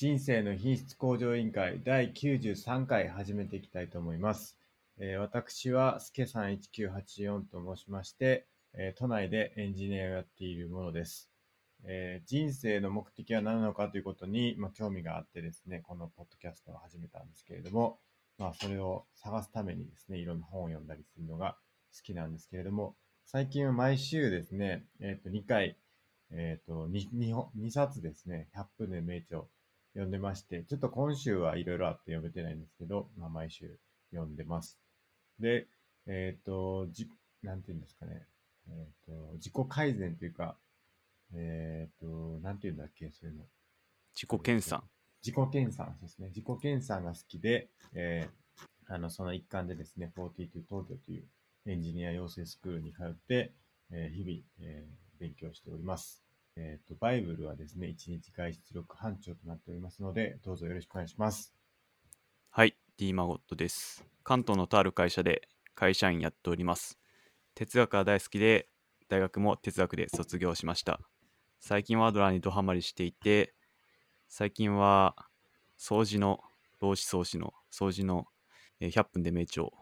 人生の品質向上委員会第93回始めていきたいと思います。えー私はすけさん1984と申しまして、えー都内でエンジニアをやっているものです。えー人生の目的は何なのかということに、まあ、興味があってですね、このポッドキャストを始めたんですけれども、まあ、それを探すためにですね、いろんな本を読んだりするのが好きなんですけれども、最近は毎週ですね、えっ、と、2回、えっ、と2、2, 2冊ですね、100分で名著読んでまして、ちょっと今週はいろいろあって読めてないんですけど、まあ、毎週読んでます。で、えっ、と、じ、なんていうんですかね、えっ、と、自己改善というか、えっ、と、なんていうんだっけ、そういうの。自己研鑽。自己研鑽ですね。自己研鑽が好きで、えーあの、その一環でですね、42東京というエンジニア養成スクールに通って、えー日々、えー勉強しております。えっ、と、バイブルはですね、1日外出力班長となっておりますので、どうぞよろしくお願いします。はい、D マゴットです。関東のとある会社で会社員やっております。哲学が大好きで、大学も哲学で卒業しました。最近はドラにドハマりしていて、最近は掃除の、老子掃除の、掃除の100分で名著を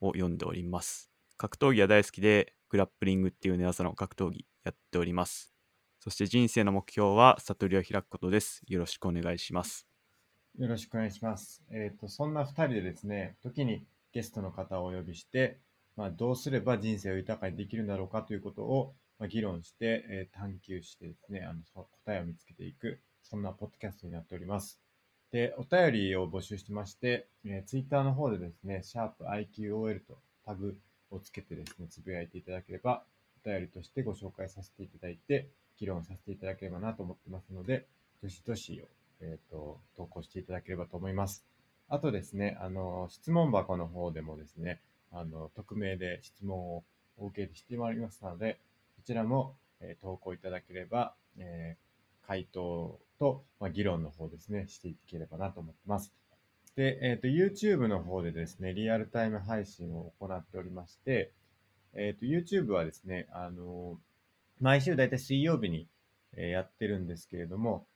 読んでおります。格闘技は大好きで、グラップリングっていう寝技の格闘技やっております。そして人生の目標は悟りを開くことです。よろしくお願いします。よろしくお願いします。えっ、と、そんな二人でですね、時にゲストの方をお呼びして、まあ、どうすれば人生を豊かにできるんだろうかということを、まあ、議論して、えー探求してですね、あの、答えを見つけていく、そんなポッドキャストになっております。で、お便りを募集してまして、えー、ツイッターの方でですね、シャープ i q o l とタグをつけてですね、つぶやいていただければ、お便りとしてご紹介させていただいて、議論させていただければなと思ってますので、どしどしえっ、と、投稿していただければと思います。あとですね、あの、質問箱の方でもですね、あの、匿名で質問をお受けしてまいりますので、そちらも、えー投稿いただければ、えー回答と、まあ、議論の方ですね、していければなと思ってます。で、えっ、と、YouTube の方でですね、リアルタイム配信を行っておりまして、えっ、と、YouTube はですね、あの毎週だいたい水曜日に、えやってるんですけれども、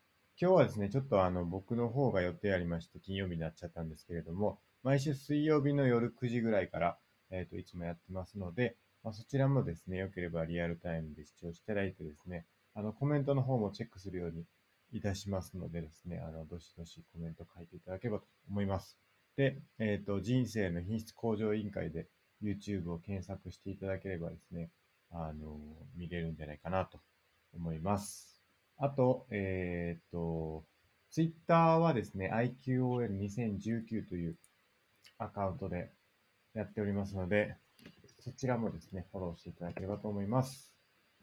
今日はですね、ちょっとあの、僕の方が予定ありまして、金曜日になっちゃったんですけれども、毎週水曜日の夜9時ぐらいから、えっ、と、いつもやってますので、まあ、そちらもですね、よければリアルタイムで視聴していただいてですね、あの、コメントの方もチェックするようにいたしますのでですね、あの、どしどしコメント書いていただければと思います。で、えっ、と、人生の品質向上委員会で YouTube を検索していただければですね、あの、見れるんじゃないかなと思います。あと、えっ、と、Twitter はですね、IQOL2019 というアカウントでやっておりますので、そちらもですね、フォローしていただければと思います。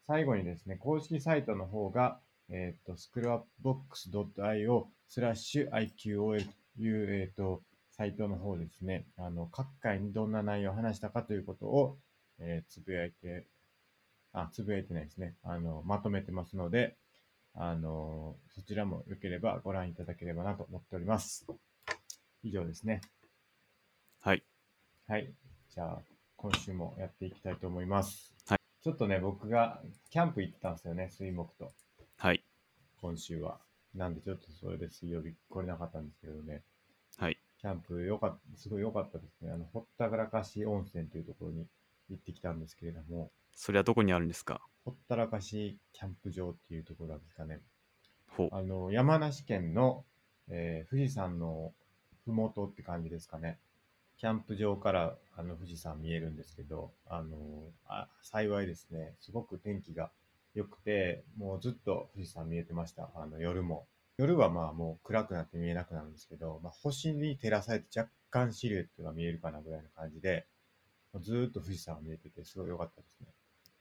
最後にですね、公式サイトの方が、えっ、と、scrapbox.io スラッシュ IQOL という、えっ、と、サイトの方ですね、あの、各回にどんな内容を話したかということを、えーつぶやいて、あ、つぶやいてないですね。あの、まとめてますので、あの、そちらも良ければご覧いただければなと思っております。以上ですね。はい。はい。じゃあ、今週もやっていきたいと思います。はい。ちょっとね、僕がキャンプ行ってたんですよね、水木と、はい。今週は。なんでちょっとそれで水曜日来れなかったんですけどね、はい。キャンプよかった、すごい良かったですね。あの、ほったらかし温泉というところに行ってきたんですけれども、それはどこにあるんですか？ほったらかしキャンプ場っていうところですかね。ほう。あの、山梨県の、えー富士山のふもとって感じですかね。キャンプ場からあの富士山見えるんですけど、あのあ、幸いですね、すごく天気が良くて、もうずっと富士山見えてました。あの、夜も。夜はまあもう暗くなって見えなくなるんですけど、まあ、星に照らされて若干シルエットが見えるかなぐらいの感じで、ずーっと富士山が見えてて、すごい良かったですね。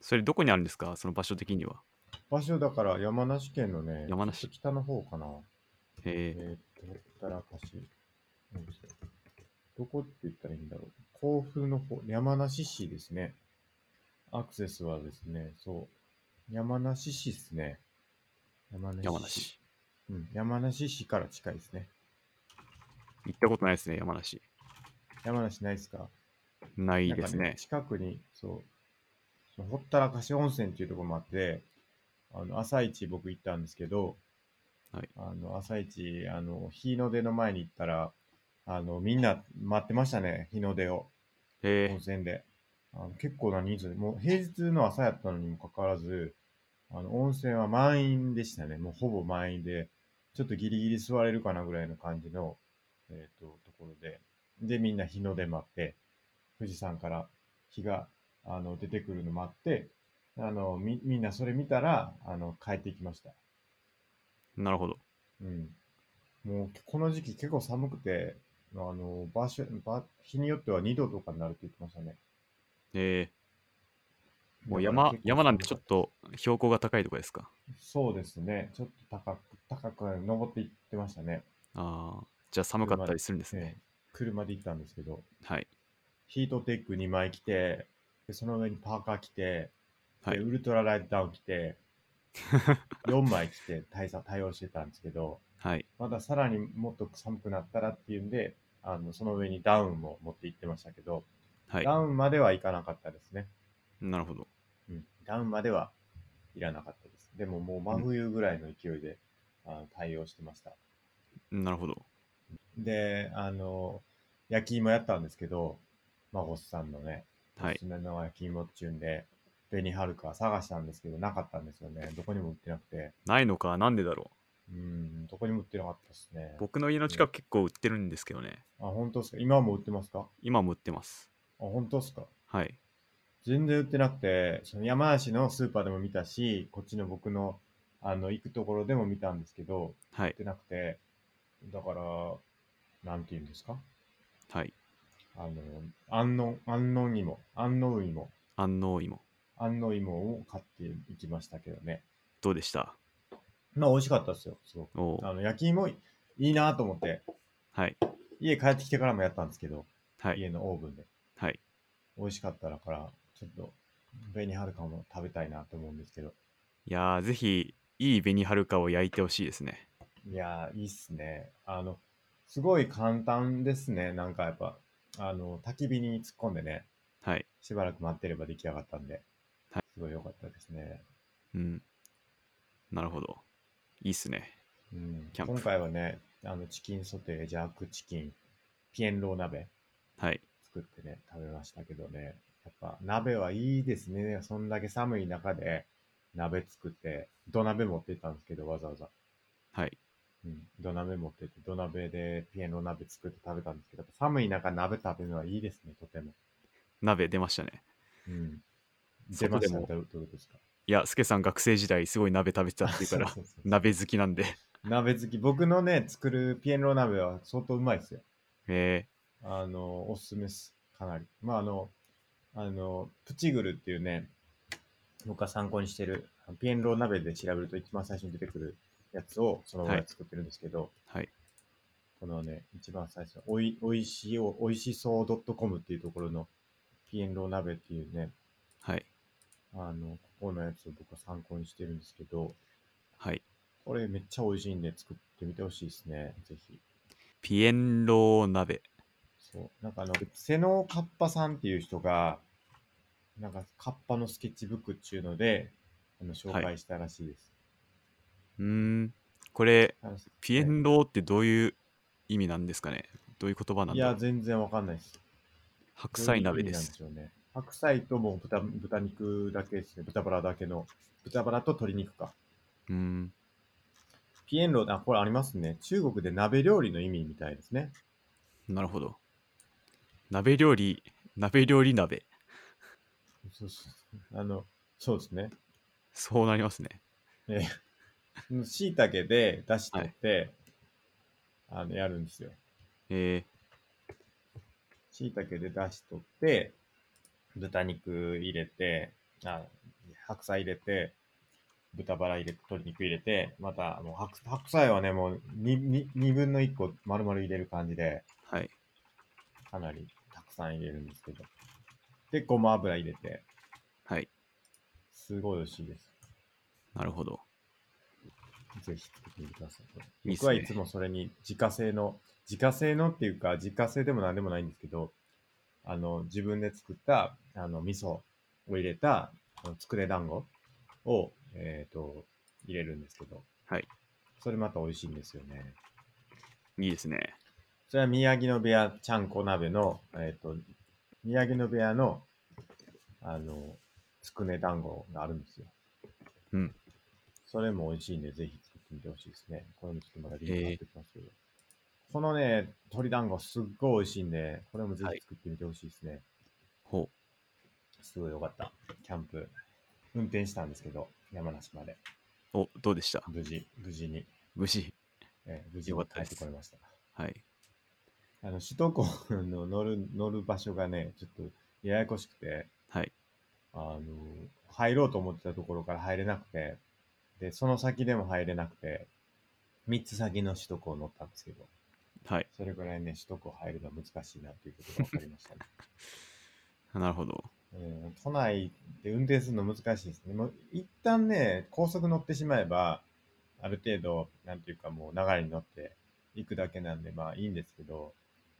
それどこにあるんですか？その場所的には。場所だから山梨県のね、山梨北の方かな。へえ。えーっと、たらかし。どこって言ったらいいんだろう。甲府の方、山梨市ですね。アクセスはですね、そう。山梨市ですね。山梨市。山梨。うん。山梨市から近いですね。行ったことないですね、山梨。山梨ないですか？ないですなんかね。近くに、そう、ほったらかし温泉っていうところもあって、あの、朝一僕行ったんですけど、はい。あの朝一あの日の出の前に行ったらあのみんな待ってましたね日の出を。へ温泉で。あの結構な人数もう平日の朝やったのにもかかわらずあの温泉は満員でしたね。もうほぼ満員でちょっとギリギリ座れるかなぐらいの感じの、えー、とところで。でみんな日の出待って富士山から日があの出てくるの待ってあのみみんなそれ見たらあの帰ってきましたえ、なるほど。うん。もう、この時期結構寒くて、あの、場所、場、日によっては2度とかになるって言ってましたね。ええ、もう山山なんでちょっと標高が高いとこですか？たそうですね。ちょっと高く、高く登っていってましたね。ああ、じゃあ寒かったりするんですね。ええ車で行ったんですけど、はい。ヒートテック2枚着て、でその上にパーカー着て、はいでウルトラライトダウン着て、4枚着て対策対応してたんですけど、はい。まださらにもっと寒くなったらっていうんで、あのその上にダウンも持って行ってましたけど、はいダ。ウンまではいかなかったですね。なるほど。うん、ダウンまではいらなかったです。でももう真冬ぐらいの勢いで、あの対応してました。なるほど。で、あの、焼き芋やったんですけど、マゴスさんのね、はいおすすめの焼き芋っちゅうんで、紅はるか探したんですけど、なかったんですよね。どこにも売ってなくて。ないのか、なんでだろうん、どこにも売ってなかったですねう。。僕の家の近く結構売ってるんですけどね。あ、本当ですか？今も売ってますか？あ、今も売ってます。本当ですか？はい。全然売ってなくて、その山梨のスーパーでも見たし、こっちの僕のあの行くところでも見たんですけど、はい売っ。てなくて、だから、なんて言うんですか？はい。あの、安納、安納芋、安納芋、安納芋。安納芋を買っていきましたけどね。どうでした？まあ美味しかったですよ、すごく。あの、焼き芋いいなと思って、はい。家帰ってきてからもやったんですけど、はい。家のオーブンで。はい。美味しかっただから、ちょっと、紅はるかも食べたいなと思うんですけど。いやー、ぜひ、いい紅はるかを焼いてほしいですね。いやー、いいっすね。あの、すごい簡単ですね。なんかやっぱ、あの、焚き火に突っ込んでね、はい。しばらく待ってれば出来上がったんで、はいすごい良かったですね。うん。なるほど。いいっすね。うん、今回はね、あの、チキンソテー、ジャークチキン、ピエンロー鍋はい。作ってね、食べましたけどね、やっぱ鍋はいいですね。そんだけ寒い中で鍋作って、土鍋持って行ったんですけど、わざわざ。はい。うん、土鍋持ってって、土鍋でピエンロー鍋作って食べたんですけど、寒い中鍋食べるのはいいですね、とても。鍋出ましたね。うん。出ましたね、どうですか？いや、スケさん学生時代すごい鍋食べてたっていうから、そうそうそう鍋好きなんで。鍋好き。僕のね、作るピエンロー鍋は相当うまいですよ。えあの、おすすめです。かなり。まあ、あの、あの、プチグルっていうね、僕が参考にしてる、ピエンロー鍋で調べると一番最初に出てくるやつをそのまま作ってるんですけど、ー、はい。このね、一番最初、おいおいしいお、おいしそう .com っていうところのピエンロー鍋っていうね、はい。あの、ここのやつを僕は参考にしてるんですけど、はい。これめっちゃ美味しいんで作ってみてほしいですね、ぜひ。ピエンロー鍋。そう。なんかあの、瀬野カッパさんっていう人が、なんかカッパのスケッチブックっていうので、あの紹介したらしいです。うーん。これ、ピエンローってどういう意味なんですかね？どういう言葉なんいや、だろう？全然わかんないです。白菜鍋でどういう。でね。白菜ともう豚豚肉だけですね。豚バラだけの。豚バラと鶏肉か。うーん。ピエンロー、あ、これありますね。中国で鍋料理の意味みたいですね。なるほど。鍋料理、鍋料理鍋。そうそうそう。あの、そうですね。そうなりますね。えー、椎茸で出し取って、あの、やるんですよ。え椎茸で出し取って、豚肉入れて、あ白菜入れて、豚バラ入れて、鶏肉入れて、またもう白白菜はね、もう 2, 2, 分の1個丸々入れる感じで、ー、はい。かなりたくさん入れるんですけど。で、ごま油入れて、はい。すごい美味しいです。なるほど。ぜひ作ってみてください。僕はいつもそれに自家製の、自家製のっていうか、自家製でも何でもないんですけど、あの、自分で作った、あの、味噌を入れた、あのつくね団子を、えっ、と、入れるんですけど、はい。それまた美味しいんですよね。いいですね。それは宮城野部屋ちゃんこ鍋の、えっ、と、宮城野部屋の、あの、つくね団子があるんですよ。うん。それも美味しいんで、ぜひ作ってみてほしいですね。これもちょっとまだリンク貼っておきますけど。このね、鶏団子すっごい美味しいんで、これもぜひ作ってみてほしいですね。ほすごい良かった。キャンプ、運転したんですけど、山梨まで。う。お、どうでした？無事、無事に、無事。えー無事に帰ってこれました。はい。あの、首都高の乗る、乗る場所がね、ちょっとややこしくて、はい。あの、入ろうと思ってたところから入れなくて、で、その先でも入れなくて、3つ先の首都高を乗ったんですけど、はい。それぐらいね、首都高入るのは難しいなっていうことが分かりましたね。なるほど。うん、都内で運転するの難しいですね。もう一旦ね、高速乗ってしまえば、ある程度、なんていうかもう流れに乗って行くだけなんで、まあいいんですけど、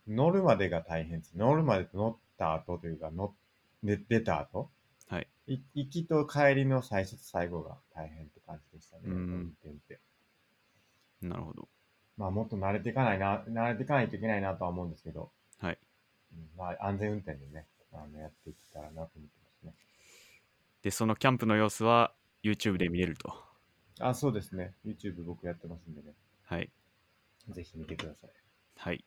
乗るまでが大変です。乗るまでと乗った後というか、乗で出た後、行きと帰りの最初と最後が大変って感じでしたね、うん運転って。なるほど。まあもっと慣れていかないな、慣れていかないといけないなとは思うんですけど、はい。うんまあ安全運転でね、あのやっていけたらなと思ってますね。で、そのキャンプの様子は YouTube で見れると。あ、そうですね。YouTube 僕やってますんでね。はい。ぜひ見てください。はい。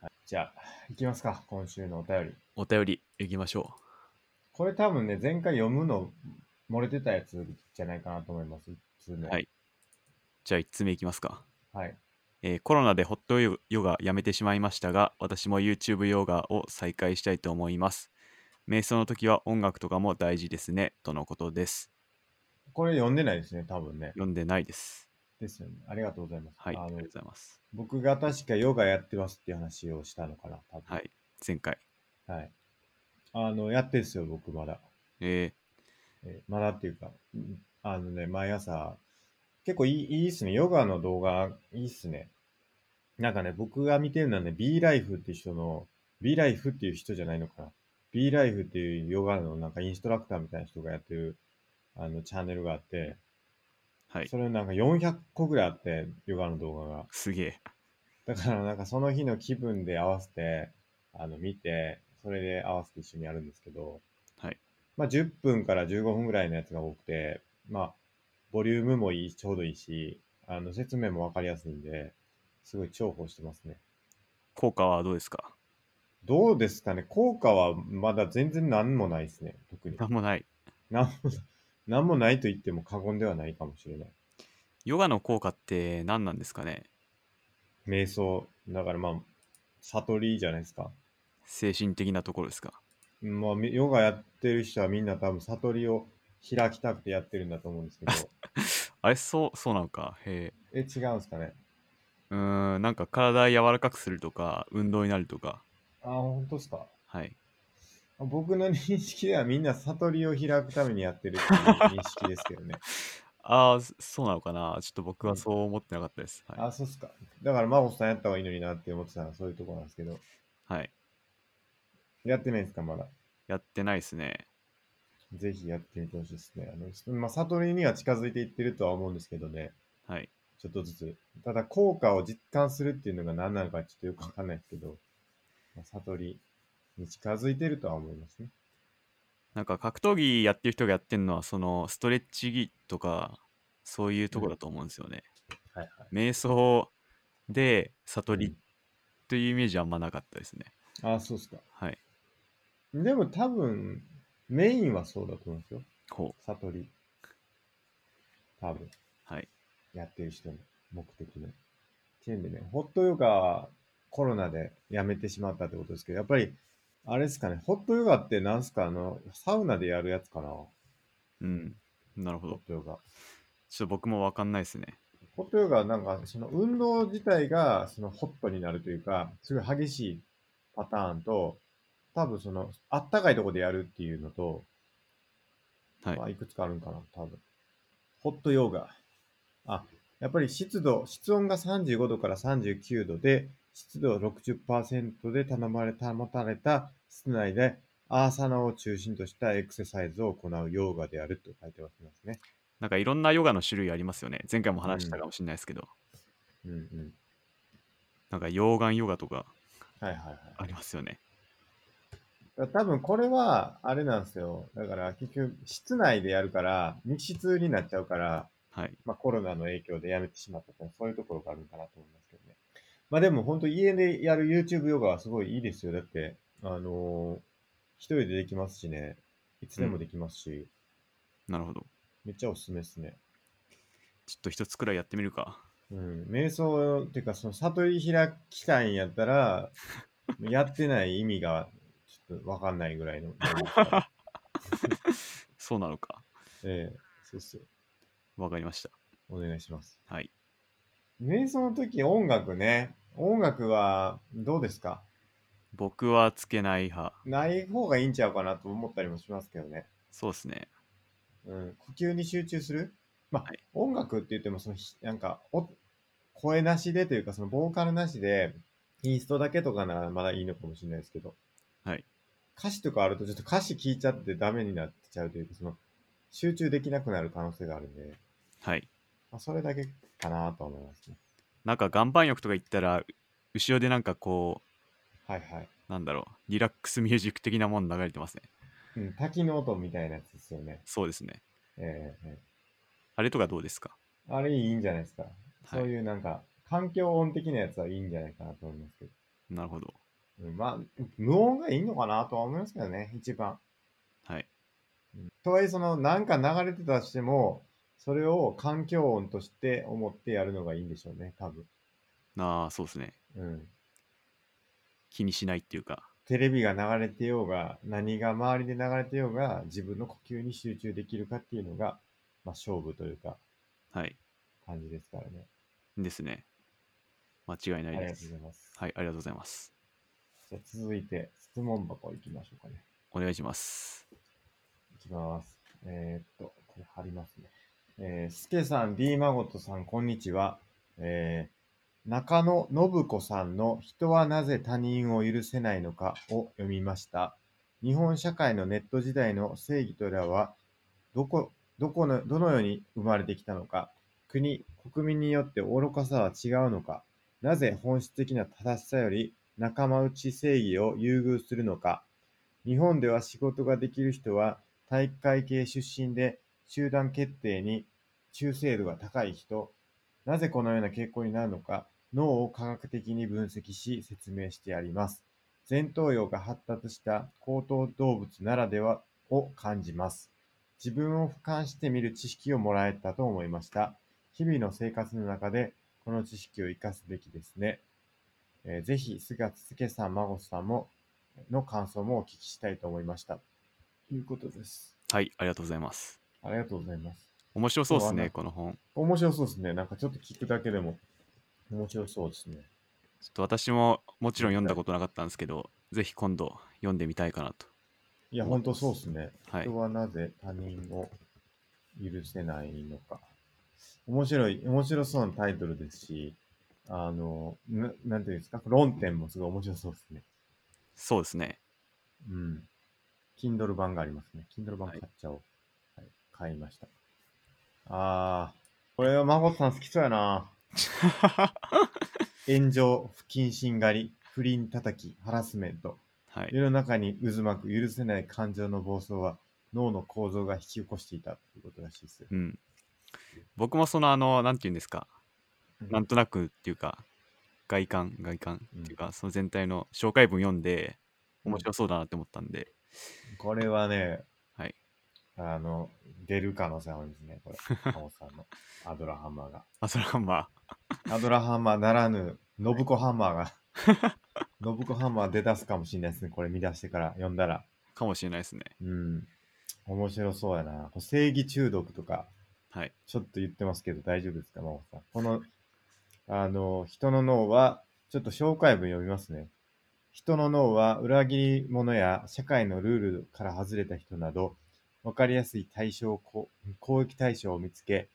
はい、じゃあ、いきますか。今週のお便り。お便りいきましょこれ多分ね、前回読むの漏れてたやつじゃないかなと思います。1通目。はい。う。じゃあ1つ目いきますか。はい。えーコロナでホットヨヨガやめてしまいましたが、私も YouTube ヨガを再開したいと思います。瞑想の時は音楽とかも大事ですね、とのことです。これ読んでないですね、多分ね。読んでないです。ですよね。ありがとうございます。はい、ありがとうございます。僕が確かヨガやってますっていう話をしたのかな、多分。はい、前回。はい。あの、やってるんですよ、僕まだ。ええーまだっていうか、うんあのね、毎朝、結構いいいいっすね。ヨガの動画、いいっすね。なんかね、僕が見てるのはね、B ライフっていう人の、B ライフっていう人じゃないのかな。B ライフっていうヨガのなんかインストラクターみたいな人がやってる、あの、チャンネルがあって、ー、はい。それなんか400個ぐらいあって、ヨガの動画が。すげえ。だからなんかその日の気分で合わせて、あの、見て、それで合わせて一緒にやるんですけど、はい。まあ10分から15分ぐらいのやつが多くて、まあ、ボリュームもいい、ちょうどいいし、あの、説明もわかりやすいんで、すごい重宝してますね。効果はどうですか？どうですかね？効果はまだ全然何もないですね。特に。なんもない。なんも、なんもないと言っても過言ではないかもしれない。ヨガの効果って何なんですかね？瞑想。だからまあ、悟りじゃないですか。精神的なところですか？まあ、みヨガやってる人はみんな多分悟りを開きたくてやってるんだと思うんですけど、あれ、そう、そうなのか？へえ。え、違うんですかね？うーん、なんか体柔らかくするとか、運動になるとか。あ、本当ですか？はい。僕の認識ではみんな悟りを開くためにやってるっていう認識ですけどね。ああ、そそうなのかな？ちょっと僕うんはそう思ってなかったです。はい。あ、そうっすか。だから、真帆さんやった方がいいのになって思ってたのはそういうところなんですけど、はい。やってないんですか、まだ？やってないですね。ぜひやってみてほしいですね。あの、まあ、悟りには近づいていってるとは思うんですけどね、はい。ちょっとずつ。ただ、効果を実感するっていうのが何なのかちょっとよくわかんないですけど、まあ、悟りに近づいてるとは思いますね。なんか格闘技やってる人がやってるのは、そのストレッチとか、そういうところだと思うんですよね。はいはい。瞑想で悟りうんというイメージはあんまなかったですね。あ、そうっすか。はい。でも多分、メインはそうだと思うんですよ。ほう。悟り。多分、はい。やってる人の目的の。っていうんでね、ホットヨガはコロナでやめてしまったってことですけど、やっぱり、あれですかね、ホットヨガってなんすか、あの、サウナでやるやつかな？うん。なるほホッど。トヨガ。ちょっと僕もわかんないですね。ホットヨガはなんか、その運動自体が、そのホットになるというか、すごい激しいパターンと、多分その、あったかいところでやるっていうのと、はいまあ、いくつかあるんかな、多分。ホットヨガ。あ、やっぱり湿度、室温が35度から39度で、湿度60%で頼まれ、保たれた室内で、アーサナを中心としたエクササイズを行うヨガであると書いてますね。なんかいろんなヨガの種類ありますよね。前回も話したかもしれないですけど。うんうん。なんか溶岩ヨガとかはいはいはい。ありますよね。だから多分これは、あれなんですよ。だから結局、室内でやるから、密室になっちゃうから、はい。まあコロナの影響でやめてしまったとか、そういうところがあるのかなと思いますけどね。まあでも本当家でやる YouTube ヨガはすごいいいですよ。だって、あのー一人でできますしね。いつでもできますし、なるほど。めっちゃおすすめですね。ちょっと一つくらいやってみるか。うん。瞑想っていうか、その悟り開きたいんやったら、やってない意味がわかんないぐらいの。そうなのか。ええそうっすよ。わかりました。お願いします。はい。瞑想の時音楽ね。音楽はどうですか？僕はつけない派。ない方がいいんちゃうかなと思ったりもしますけどね。そうですね。うん。呼吸に集中する？まあ、はい音楽って言っても、そのひ、なんか、お、声なしでというか、その、ボーカルなしで、インストだけとかならまだいいのかもしれないですけど、はい。歌詞とかあるとちょっと歌詞聞いちゃってダメになっちゃうというか、その、集中できなくなる可能性があるんで、はい。まあ、それだけかなと思いますね。なんか岩盤浴とか行ったら、後ろでなんかこはいはい。う、なんだろう、リラックスミュージック的なもの流れてますね。うん、滝の音みたいなやつですよね。そうですね。えええあれとかどうですか？えあれいいんじゃないですか。はいそういうなんか、環境音的なやつはいいんじゃないかなと思いますけど。なるほど。うん、まあ、無音がいいのかなとは思いますけどね、一番。はい。うんとはいえ、その、なんか流れてたとしても、それを環境音として思ってやるのがいいんでしょうね、多分。ああ、そうですね。うん。気にしないっていうか。テレビが流れてようが、何が周りで流れてようが、自分の呼吸に集中できるかっていうのが、まあ、勝負というか、はい。感じですからね。ですね。間違いないですありがとうご。ざいます。はい、ありがとうございます。じゃあ続いて、質問箱行きましょうかね。お願いします。いきます。えーっと、これ貼りますね。えー、すけさん、D まごとさん、こんにちは。えー、中野信子さんの人はなぜ他人を許せないのかを読みました。日本社会のネット時代の正義とらは、どこ、どこの、どのように生まれてきたのか、国、国民によって愚かさは違うのか、なぜ本質的な正しさより仲間内正義を優遇するのか、日本では仕事ができる人は体育会系出身で集団決定に忠誠度が高い人、なぜこのような傾向になるのか、脳を科学的に分析し説明してあります。前頭葉が発達した高等動物ならではを感じます。自分を俯瞰してみる知識をもらえたと思いました。日々の生活の中でこの知識を活かすべきですね。えーぜひ、菅つけさん、孫さんも、の感想もお聞きしたいと思いました。ということです。はい、ありがとうございます。ありがとうございます。面白そうですね、この本。面白そうですね。なんかちょっと聞くだけでも面白そうですね。ちょっと私ももちろん読んだことなかったんですけど、ぜひ今度読んでみたいかなと。いや、本当そうですね。はい人はなぜ他人を許せないのか。面白い、面白そうなタイトルですし、あの、ななんていうんですか、論点もすごい面白そうですね。そうですね。うん。Kindle 版がありますね。Kindle 版はい買っちゃおう。はい、買いました。あー、これは孫さん好きそうやな。炎上、不謹慎狩り、不倫叩き、ハラスメント。はい。世の中に渦巻く許せない感情の暴走は脳の構造が引き起こしていたということらしいですよ。うん。僕もそのあの、なんていうんですか、なんとなくっていうか、外観、外観っていうか、その全体の紹介文読んで、面白そうだなって思ったんで、これはね、はい。あの、出る可能性あるんですね、これ。カモさんのアドラハンマーが。あ、それはまあ、アドラハンマーならぬ、信子ハンマーが、信子ハンマー出だすかもしれないですね、これ見出してから読んだら。かもしれないですね。うん。面白そうやな。正義中毒とか、はい。ちょっと言ってますけど大丈夫ですか、真帆さん。この、あの、人の脳は、ちょっと紹介文読みますね。人の脳は裏切り者や社会のルールから外れた人など、わかりやすい対象を攻撃対象を見つけ、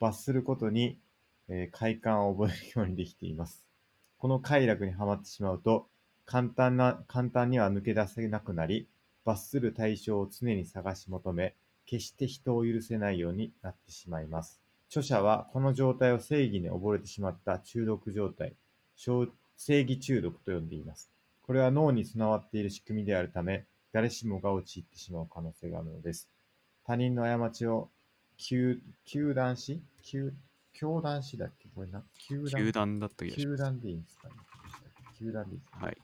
罰することに、えー快感を覚えるようにできています。この快楽にはまってしまうと、簡単な、簡単には抜け出せなくなり、罰する対象を常に探し求め、決して人を許せないようになってしまいます。著者はこの状態を正義に溺れてしまった中毒状態、正義中毒と呼んでいます。これは脳に備わっている仕組みであるため、誰しもが陥ってしまう可能性があるのです。他人の過ちを糾糾弾し糾教団しだっけ？これな球団球団だった気がし球。団でいいんですかね？球団でいいですかねはい。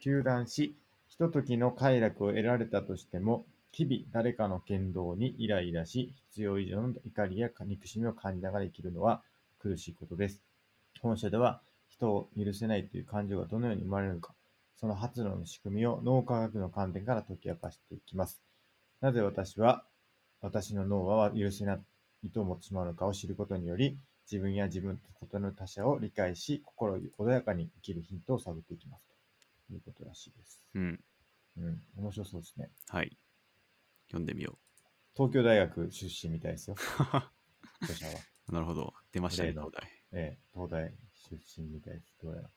糾弾し、ひとときの快楽を得られたとしても、日々誰かの言動にイライラし、必要以上の怒りや憎しみを感じながら生きるのは苦しいことです。本書では、人を許せないという感情がどのように生まれるのか、その発露の仕組みを脳科学の観点から解き明かしていきます。なぜ私は、私の脳は許せないと思ってしまうのかを知ることにより、自分や自分と異なる他者を理解し、心穏やかに生きるヒントを探っていきます。ということらしいです。うん。うん、面白そうですね。はい。読んでみよ東京大学出身みたいですよ、う。著者は。なるほど。出ましたね、東大。ええ、東大出身みたいです。どうやら。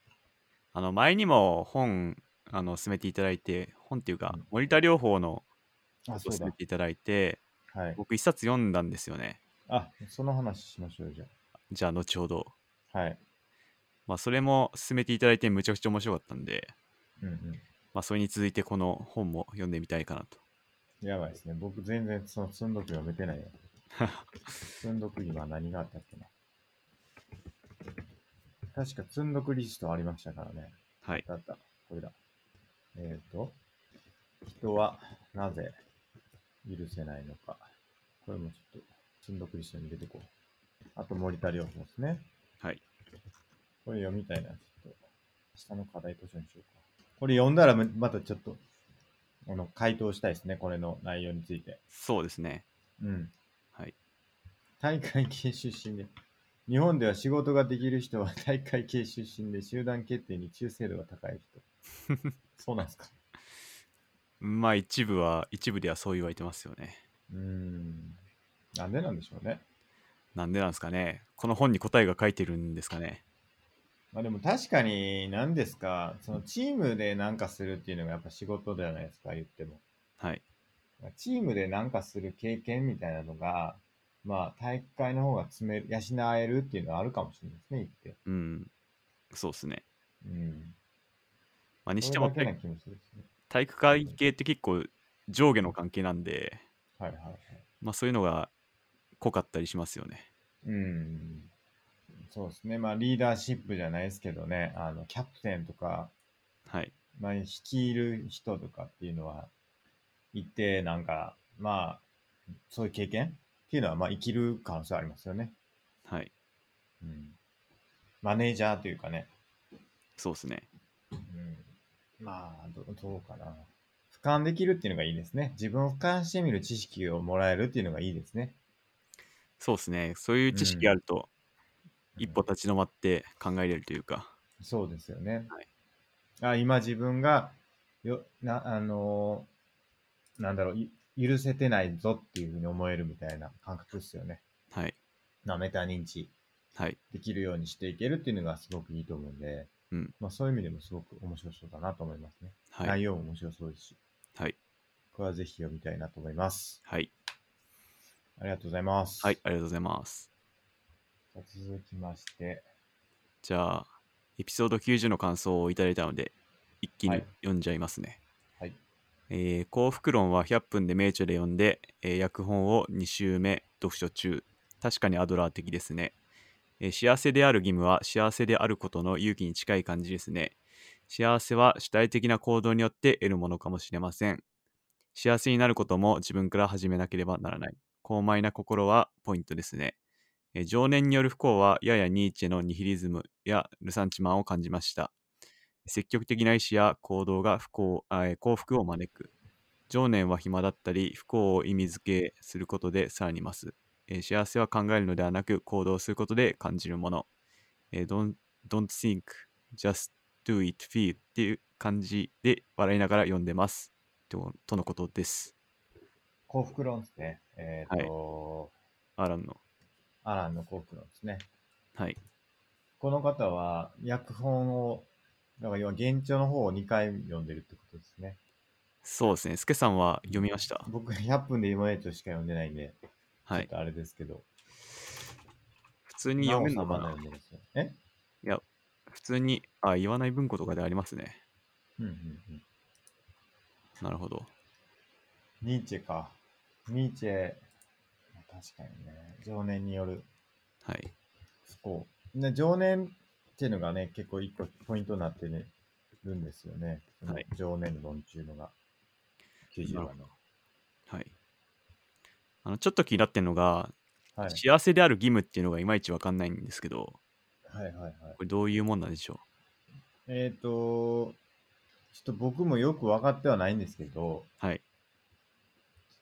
あの、前にも本、あの、進めていただいて、本っていうかうん、森田療法のあ、をそうだ進め。ていただいて、はい。僕一冊読んだんですよね。あ、その話しましょうよ、じゃじゃあ、後ほど。あ。はい。まあ、それも進めていただいて、むちゃくちゃ面白かったんで、うんうん。まあ、それに続いてこの本も読んでみたいかなと。やばいですね。僕全然その積んどく読めてないよ。積んどく今何があったっけな。確か積んどくリストありましたからね。はい。だった。これだ。えっ、と、人はなぜ許せないのか。これもちょっと積んどくリストに入れてこう。あと森田良法ですね。はい。これ読みたいな。ちょっと、下の課題図書にしようか。これ読んだらままたちょっと、あの、回答したいですね。これの内容について。そうですね。うん。はい。大会系出身で。日本では仕事ができる人は大会系出身で集団決定に忠誠度が高い人。そうなんですか。まあ、一部は、一部ではそう言われてますよね。うーん。なんでなんでしょうね。なんでなんですかね。この本に答えが書いてるんですかね。まあでも確かに何ですか、そのチームで何かするっていうのがやっぱ仕事じゃないですか、言っても。はい。チームで何かする経験みたいなのが、まあ大会の方が詰める、養えるっていうのはあるかもしれないですね、言って。うん。そうですね。うん。まあ、にそしてもね。体育会系って結構上下の関係なんで、はいはいはい。まあ、そういうのが濃かったりしますよね。うん。そうですね。まあリーダーシップじゃないですけどね、あの、キャプテンとか、はい。まあ、率いる人とかっていうのは、いて、なんか、まあ、そういう経験っていうのは、まあ、生きる可能性ありますよね。はい。うん。マネージャーというかね。そうですね。うん。まあ、どどうかな。俯瞰できるっていうのがいいですね。自分を俯瞰してみる知識をもらえるっていうのがいいですね。そうですね。そういう知識があると、うん一歩立ち止まって考えれるというか、そうですよね。はいあ今自分がよな、あのーなんだろう、い許せてないぞっていうふうに思えるみたいな感覚ですよね。はい。なメタ認知はい。できるようにしていけるっていうのがすごくいいと思うんで、うん。まあ、そういう意味でもすごく面白そうだなと思いますね。はい。内容も面白そうですし、はい。これはぜひ読みたいなと思います。はい。ありがとうございます。はい。ありがとうございます。続きまして、じゃあ、エピソード90の感想をいただいたので、一気にはい読んじゃいますね。はい。えー幸福論は100分で名著で読んで、えー訳本を2週目読書中。確かにアドラー的ですね、えー幸せである義務は幸せであることの勇気に近い感じですね。幸せは主体的な行動によって得るものかもしれません。幸せになることも自分から始めなければならない。高邁な心はポイントですね。えー情念による不幸はややニーチェのニヒリズムやルサンチマンを感じました。積極的な意志や行動が不幸あえー幸福を招く。情念は暇だったり不幸を意味付けすることでさらに増す。えー幸せは考えるのではなく行動することで感じるもの。えー don't, don't think, just do it, feel っていう感じで笑いながら読んでます。ととのことです。幸福論ですね。えっ、と、アランの。アランの幸福論ですね。はい。この方は、訳本を、だから要は現状の方を2回読んでるってことですね。そうですね。スケさんは読みました？僕、100分で今エイトしか読んでないんで、はい。ちょっとあれですけど。通に読めるのかな？おなさまの読みですよえ？普通に、あ、言わない文庫とかでありますね。うんうんうん。なるほど。ニーチェか。ニーチェ、確かにね、情念によるはい。不幸。で情念っていうのがね、結構一個ポイントになってねるんですよね。はい情念論っていうのが。90なる話の。はい。あの、ちょっと気になってるのが、はい。幸せである義務っていうのがいまいちわかんないんですけど、はいはいはい。これどういうもんなんでしょえっ、と、ちょっと僕もよく分かってはないんですけど、う。はい。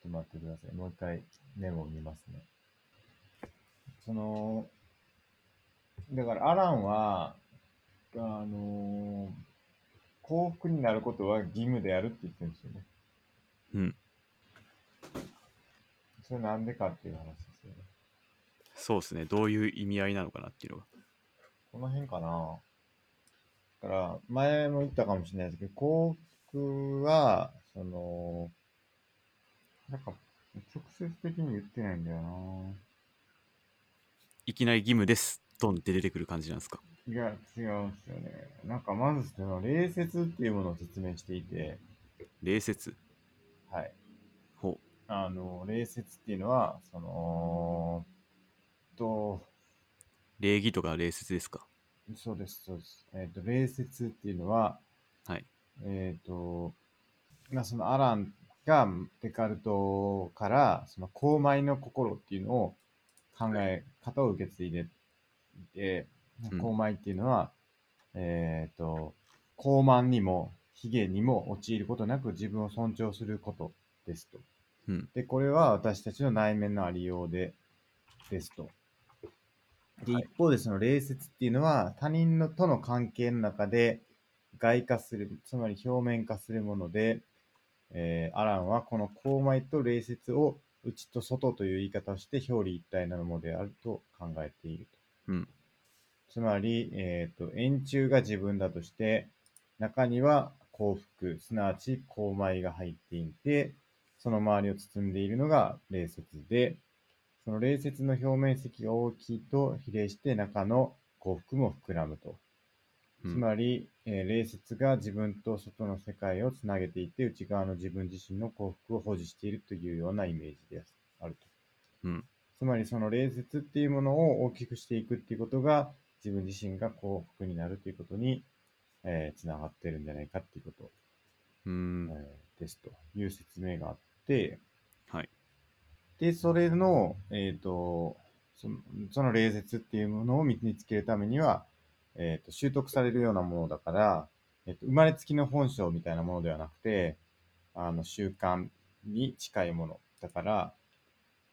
ちょっと待ってください。もう一回メモを見ますね。その、だからアランは、あの幸福になることは義務であるって言ってるんですよね。うん。それなんでかっていう話ですよね。そうですね。どういう意味合いなのかなっていうのが。この辺かな。だから、前も言ったかもしれないですけど、幸福は、その、なんか、直接的に言ってないんだよな。いきなり義務です。ドンって出てくる感じなんですか？いや、違うんですよね。なんか、まず、その、礼節っていうものを説明していて、礼節？はい。ほあの、礼節っていうのは、その、と、う。礼儀とか礼節ですか？そうです、そうです。えっ、と、礼節っていうのは、はい。えっ、と、まあ、そのアランがデカルトから、その公米の心っていうのを考え方を受け継いでいて、うん公米っていうのは、えっ、と、高慢にも、卑下にも陥ることなく自分を尊重することですと。うん。で、これは私たちの内面のありようで、ですと。で、はい一方でその礼節っていうのは他人のとの関係の中で外化する、つまり表面化するもので、えーアランはこの公米と礼節を内と外という言い方をして表裏一体なものであると考えていると。うん。つまり、えっ、と、円柱が自分だとして、中には幸福、すなわち公米が入っていて、その周りを包んでいるのが礼節で、その礼節の表面積が大きいと比例して中の幸福も膨らむと。つうん。まり、えー礼節が自分と外の世界をつなげていて、内側の自分自身の幸福を保持しているというようなイメージであると。うん。つまりその礼節っていうものを大きくしていくっていうことが自分自身が幸福になるということに、えーつながってるんじゃないかっていうこと、うーん。えーですという説明があって、はい。で、それの、えっ、と、そのその礼節っていうものを身につけるためには、えっ、と、習得されるようなものだから、えっ、と、生まれつきの本性みたいなものではなくて、あの、習慣に近いもの。だから、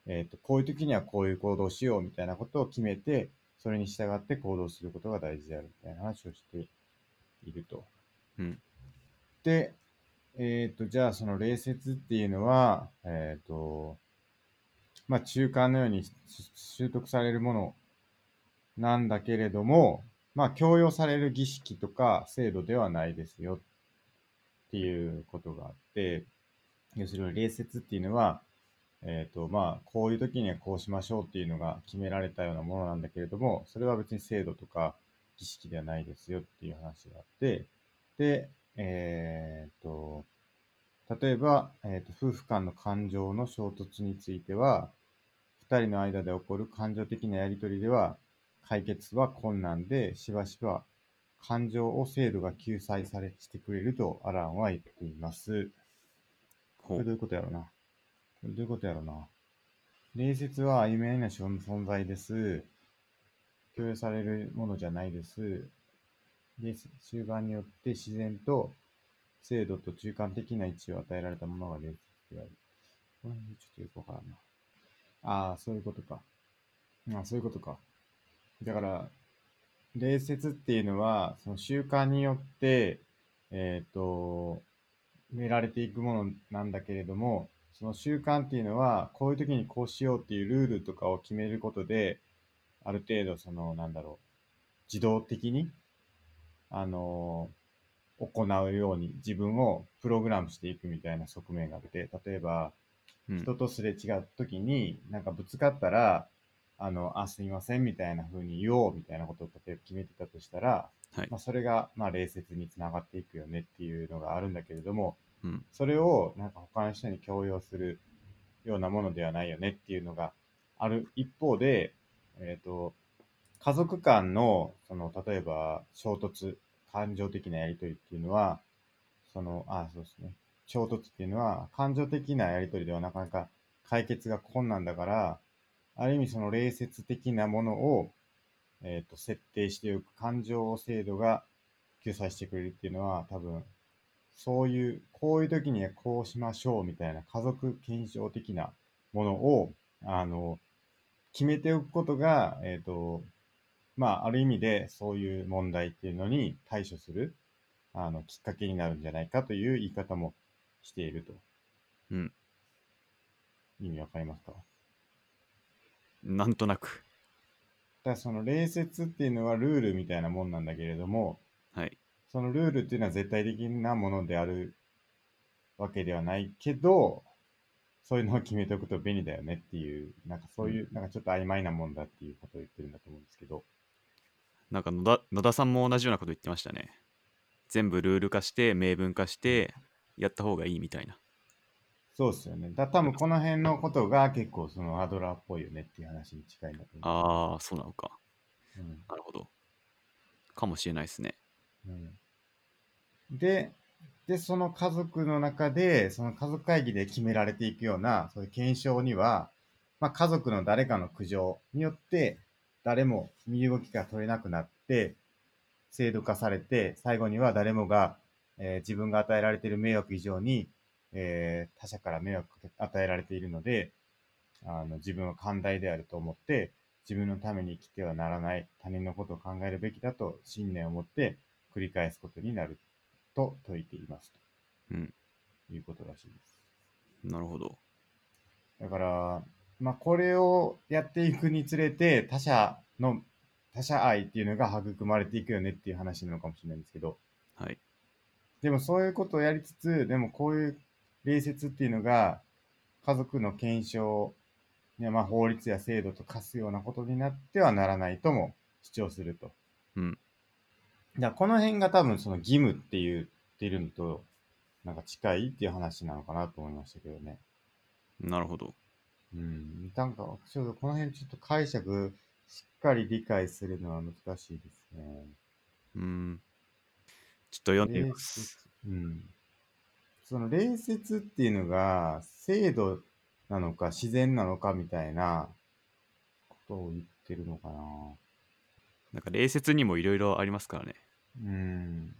えっ、と、こういう時にはこういう行動をしようみたいなことを決めて、それに従って行動することが大事であるみたいな話をしていると。うん。で、えっ、と、じゃあその礼節っていうのは、えっ、と、まあ中間のようにし習得されるものなんだけれども、まあ強要される儀式とか制度ではないですよっていうことがあって、要するに礼節っていうのは、えっ、と、まあ、こういう時にはこうしましょうっていうのが決められたようなものなんだけれども、それは別に制度とか儀式ではないですよっていう話があって、で、えっ、と、例えば、えーと、夫婦間の感情の衝突については、二人の間で起こる感情的なやりとりでは、解決は困難で、しばしば感情を制度が救済されしてくれるとアランは言っています。こ。れどういうことやろうな。これどういうことやろうな。礼節は曖昧な存存在です。共有されるものじゃないです。で、終盤によって自然と制度と中間的な位置を与えられたものが礼節である。これちょっとよくわからんな。ああ、そういうことか。ああ、そういうことか。だから、礼節っていうのは、その習慣によって、えっ、と、決められていくものなんだけれども、その習慣っていうのは、こういう時にこうしようっていうルールとかを決めることで、ある程度、その、なんだろう、自動的に、あの行うように自分をプログラムしていくみたいな側面があって、例えば、うん。人とすれ違った時に、なんかぶつかったら、あの、あ、すいませんみたいな風に言おうみたいなことを例えば決めてたとしたら、はいまあ、それが、まあ、礼節につながっていくよねっていうのがあるんだけれども、うんそれをなんか他の人に強要するようなものではないよねっていうのがある一方で、えっ、と、家族間の、その、例えば衝突、感情的なやりとりっていうのは、その、あ、そうですね。衝突っていうのは、感情的なやりとりではなかなか解決が困難だから、ある意味その礼節的なものを、えっ、と、設定しておく感情制度が救済してくれるっていうのは、多分、そういう、こういう時にはこうしましょうみたいな家族検証的なものを、あの、決めておくことが、えっ、と、まあ、ある意味でそういう問題っていうのに対処する、あの、きっかけになるんじゃないかという言い方もしていると。うん。意味わかりますか？なんとなく。だからその礼節っていうのはルールみたいなもんなんだけれども、はい。そのルールっていうのは絶対的なものであるわけではないけど、そういうのを決めておくと便利だよねっていう、なんかそういう、なんかちょっと曖昧なもんだっていうことを言ってるんだと思うんですけど、なんか野田野田さんも同じようなこと言ってましたね。全部ルール化して、明文化して、やった方がいいみたいな。そうですよね。だ多分この辺のことが結構そのアドラーっぽいよねっていう話に近いんだと思ああ、そうなのか。う。うんなるほど。かもしれないですね。うんで、で、その家族の中で、その家族会議で決められていくような、そういう検証には、まあ、家族の誰かの苦情によって、誰も身動きが取れなくなって、制度化されて、最後には誰もが、えー自分が与えられている迷惑以上に、えー他者から迷惑を与えられているので、あの自分は寛大であると思って、自分のために生きてはならない、他人のことを考えるべきだと信念を持って繰り説すことになると説いていますうん。ということらしいです。なるほど。だから、まあ、これをやっていくにつれて、他者の、他者愛っていうのが育まれていくよねっていう話なのかもしれないんですけど、はい。でもそういうことをやりつつ、でもこういう礼節っていうのが、家族の検証、ねまあ、法律や制度と化すようなことになってはならないとも主張すると。うん。だこの辺が多分その義務って言ってるのと、なんか近いっていう話なのかなと思いましたけどね。なるほど。うん。なんか、ちょっとこの辺ちょっと解釈しっかり理解するのは難しいですね。うーん。ちょっと読んでみます。うん。その礼節っていうのが制度なのか自然なのかみたいなことを言ってるのかな。なんか礼節にもいろいろありますからね。うん。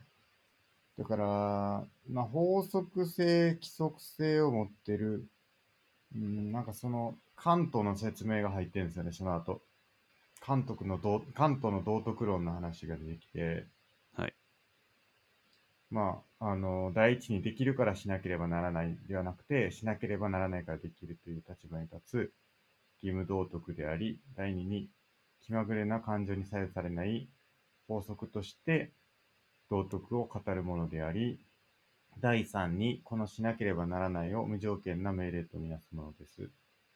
だから、まあ、法則性、規則性を持ってる、うん、なんかその、関東の説明が入ってるんですよね、その後。関東の道、関東の道徳論の話が出てきて、はい。まあ、あの、第一にできるからしなければならないではなくて、しなければならないからできるという立場に立つ義務道徳であり、第二に気まぐれな感情に左右されない法則として道徳を語るものであり、第三にこのしなければならないを無条件な命令とみなすものです。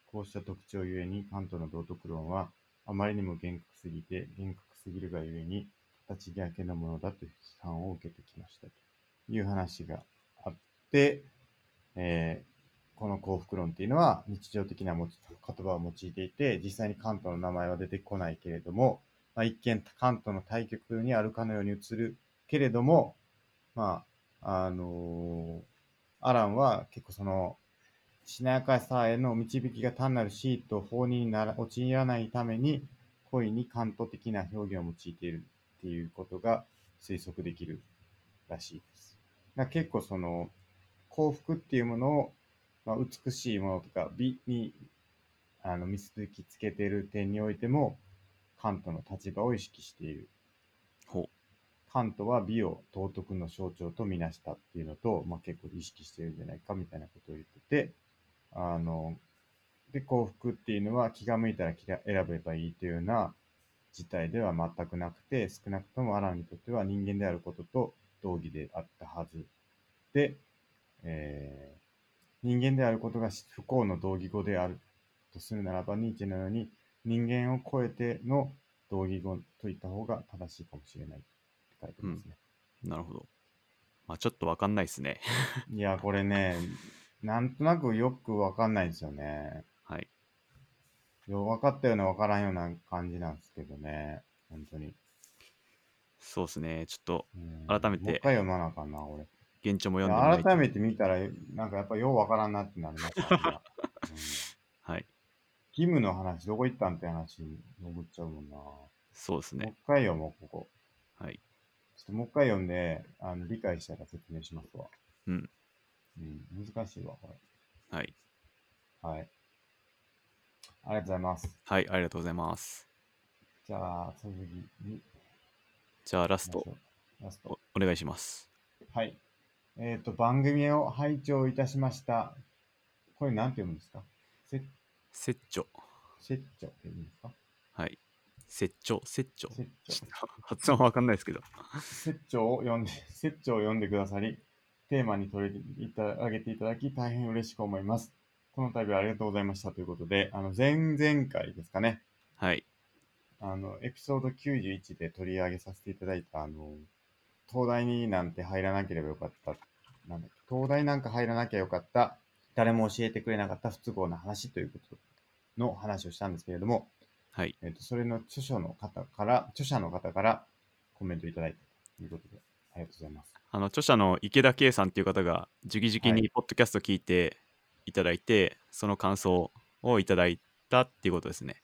こうした特徴ゆえに、関東の道徳論はあまりにも厳格すぎて、厳格すぎるがゆえに、形だけのものだという批判を受けてきましたという話があって、えーこの幸福論っていうのは日常的な言葉を用いていて、実際に関東の名前は出てこないけれども、まあ、一見関東の対極にあるかのように映るけれども、まあ、あのーアランは結構その、しなやかさへの導きが単なるシート、法になら陥らないために、恋に関東的な表現を用いているっていうことが推測できるらしいです。だから結構その幸福っていうものを、まあ、美しいものとか美にあの結びつけている点においてもカントの立場を意識している。ほカントは美を道徳の象徴とみなしたっていうのと、まあ、結構意識してるんじゃないかみたいなことを言ってて、あの、で、幸福っていうのは気が向いたらきら選べばいいというような事態では全くなくて、少なくともアランにとっては人間であることと同義であったはずで、えー人間であることが不幸の同義語であるとするならば、ニーチェのように人間を超えての同義語といった方が正しいかもしれないって書いてますね。なるほど。まあちょっとわかんないですね。いや、これね、なんとなくよくわかんないんですよね。はい。よ分かったような分からんような感じなんですけどね。本当に。そうですね。ちょっとうん改めてもう一回読まなあかんな、俺。現状もい読んでみないとや改めて見たら、なんかやっぱよう分からんなってなりました、ね うんはい。キムの話、どこ行ったんって話に潜っちゃうもんな。そうですね。もう一回読もう、ここ。はい。ちょっともう一回読んで、あの理解したら説明しますわ。うん。うん、難しいわ、こはい。れ。はい。ありがとうございます。はい。ありがとうございます。じゃあ、続きにじゃあラスト。ラスト。おお願いします。はい。えっ、と、番組を拝聴いたしました。これなんて読むんですか？せ。せっちょって言うんですか？はい。セッチョ、セッチョ。せっちょ。発音わかんないですけど。せっちょを読んで、せっちょを読んでくださり、テーマに取り上げていただき、大変嬉しく思います。この度はありがとうございましたということで、あの、前々回ですかね。はい。あの、エピソード91で取り上げさせていただいた、あの、東大になんて入らなければよかった、なんだっけ、東大なんか入らなきゃよかった、誰も教えてくれなかった不都合な話ということの話をしたんですけれども、はい。えっ、と、それの著書の方から、著者の方からコメントいただいたということで、ありがとうございます。あの著者の池田圭さんっていう方が直々はいにポッドキャスト聞いていただいて、その感想をいただいたっていうことですね。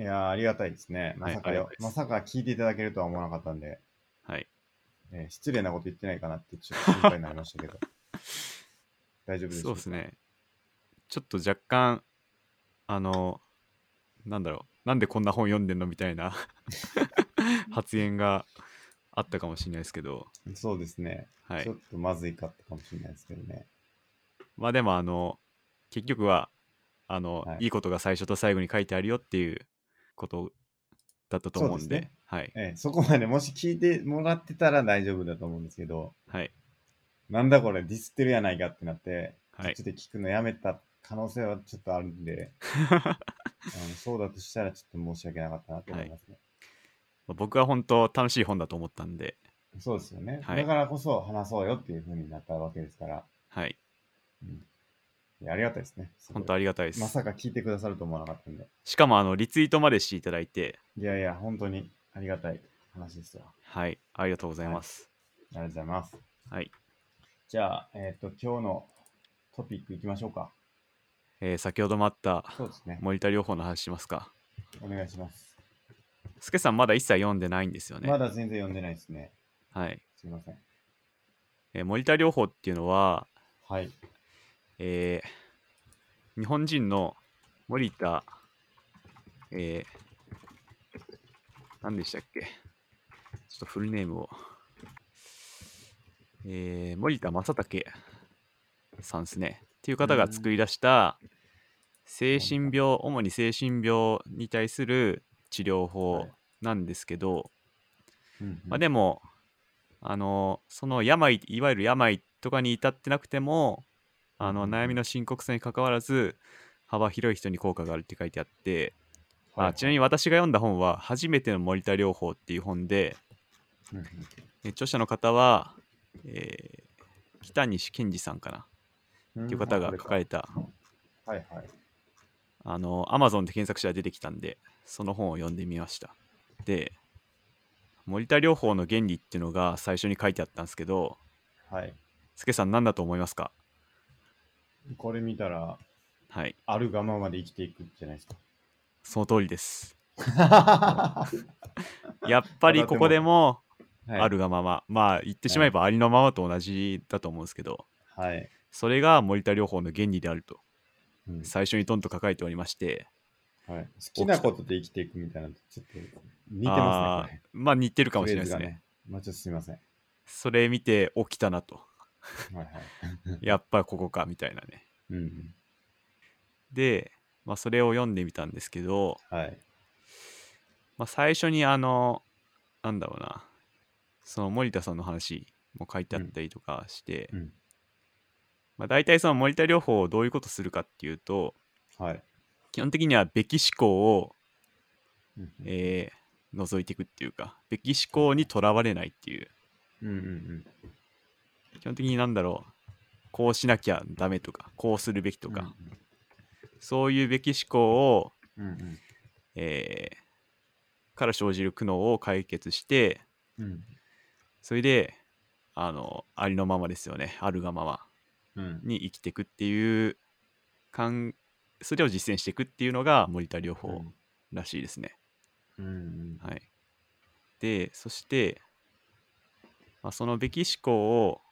いやーありがたいですね。まはいさかよありがたいまさか聞いていただけるとは思わなかったんで、はい。えー失礼なこと言ってないかなってちょっと心配になりましたけど、大丈夫ですそうです。ね。ちょっと若干、あの、なんだろう、なんでこんな本読んでんのみたいな 発言があったかもしれないですけど、そうですね。はいちょ。っとまずいかったかもしれないですけどね。まあでも、あの、結局は、あの、はいい、いことが最初と最後に書いてあるよっていうことだったと思うんで、はい。えーそこまでもし聞いてもらってたら大丈夫だと思うんですけど、はい。なんだこれディスってるやないかってなって、はい途中で聞くのやめた可能性はちょっとあるんで、あ のそうだとしたらちょっと申し訳なかったなと思いますね。僕は本当楽しい本だと思ったんで、そうですよね、はいだからこそ話そうよっていう風になったわけですから、はい。うんいやありがたいですね。本当ありがたいです。まさか聞いてくださると思わなかったんで。しかも、あの、リツイートまでしていただいて、いやいや、本当にありがたい話ですよ。はい。ありがとうございます。ありがとうございます。はい。じゃあ、えっ、と、今日のトピックいきましょうか。えー先ほどもあったそうですね。森田療法の話しますか？お願いします。スケさんまだ一切読んでないんですよね。まだ全然読んでないですね。はい。すいません。えー森田療法っていうのは、はい。えー日本人の森田、えー、何でしたっけ？ちょっとフルネームを。えー、森田正武さんですね。っていう方が作り出した精神病、主に精神病に対する治療法なんですけど、うんまあ、でも、あの、その病、いわゆる病とかに至ってなくても、あの、うん悩みの深刻さに関わらず、幅広い人に効果があるって書いてあって、はいあちなみに私が読んだ本は、初めての森田療法っていう本で、著者の方は、えー北西健二さんかな？うんっていう方が書かれた、はいはい。あの、Amazon で検索したら出てきたんで、その本を読んでみました。で、森田療法の原理っていうのが最初に書いてあったんですけど、はい。スケさん何だと思いますか？これ見たら、はい、あるがままで生きていくじゃないですか。その通りです。は やっぱりここでもいある。がまま、まあ言ってしまえばありのままと同じだと思うんですけど、はい。それが森田療法の原理であるとうん最初にドンと書かれておりまして、はい、好きなことで生きていくみたいなちょっと似てあますね。ーまあ似てるかもしれないですね。ね。まあちょっとすみません。それ見て起きたなと。はいはい。やっぱりここかみたいなね。うんうん。で、まあ、それを読んでみたんですけど、はい。まあ、最初にあの、なんだろうな、その森田さんの話も書いてあったりとかして、うん。まあ、大体その森田療法をどういうことするかっていうと、はい。基本的にはべき思考をうんえー除いていくっていうか、べき思考にとらわれないっていう、うんうん基本的になんだろう、こうしなきゃダメとか、こうするべきとうんか、そういうべき思考を、うんうん。えーから生じる苦悩を解決して、うん。それで、あの、ありのままですよね、あるがままうん。に生きていくっていう、かんそれを実践していくっていうのが森田療法らしいですね。うんうん。はい。で、そして、まあ、そのべき思考を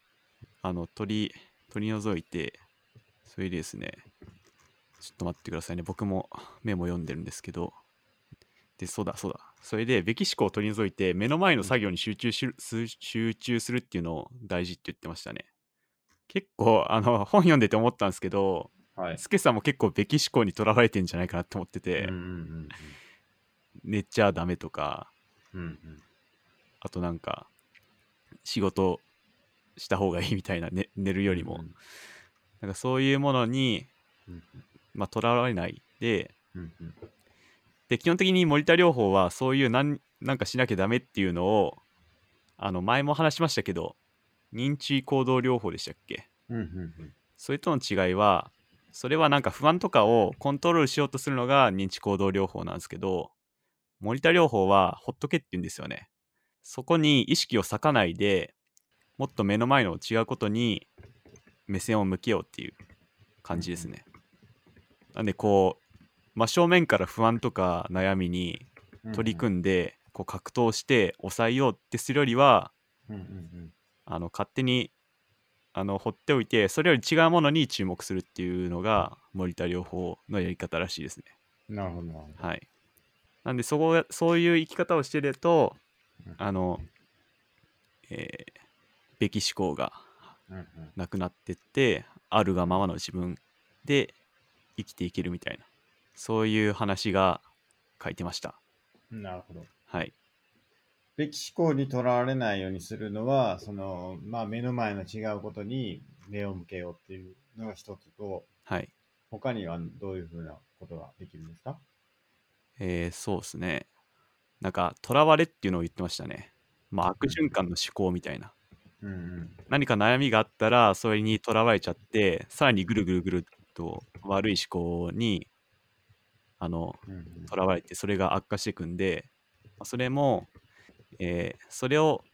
あの取り取り除いて、それでですね、ちょっと待ってくださいね、僕もメモ読んでるんですけど、で、そうだ、そうだ、それで、べき思考を取り除いて、目の前の作業に集中しす集中するっていうのを大事って言ってましたね。結構、あの本読んでて思ったんですけど、はい。スケさんも結構べき思考にとらわれてんじゃないかなって思ってて、うんうん。寝ちゃダメとか、うんうん。あとなんか仕事した方がいいみたいな、ね、寝るよりも、なんかそういうものにうん。まあとらわれないでうんうん。で基本的に森田療法はそういうなんなんかしなきゃダメっていうのをあの前も話しましたけど認知行動療法でしたっけ？うんうん。それとの違いはそれはなんか不安とかをコントロールしようとするのが認知行動療法なんですけど森田療法はほっとけって言うんですよね。そこに意識を割かないでもっと目の前の違うことに目線を向けようっていう感じですね。なんでこう真正面から不安とか悩みにうん取り組んでこう格闘して抑えようってするよりはあの勝手にあの放っておいてそれより違うものに注目するっていうのが森田療法のやり方らしいですね。うんなるほど。はい。なんでそこがそういう生き方をしてるとうん。あの、えー、べき思考がうんなくなってってあるがままの自分で生きていけるみたいなそういう話が書いてました。うんなるほどはい。べき思考にとらわれないようにするのは、その、まあ、目の前の違うことに目を向けようっていうのが一つと、はい。他にはどういうふうなことができるんですか？えー、そうですね。なんか、とらわれっていうのを言ってましたね。まあ、悪循環の思考みたいな。うんうん。何か悩みがあったら、それにとらわれちゃって、さらにぐるぐるぐるっと悪い思考に、あの、うんうん。とらわれて、それが悪化していくんで、まあそれも、えーそれを、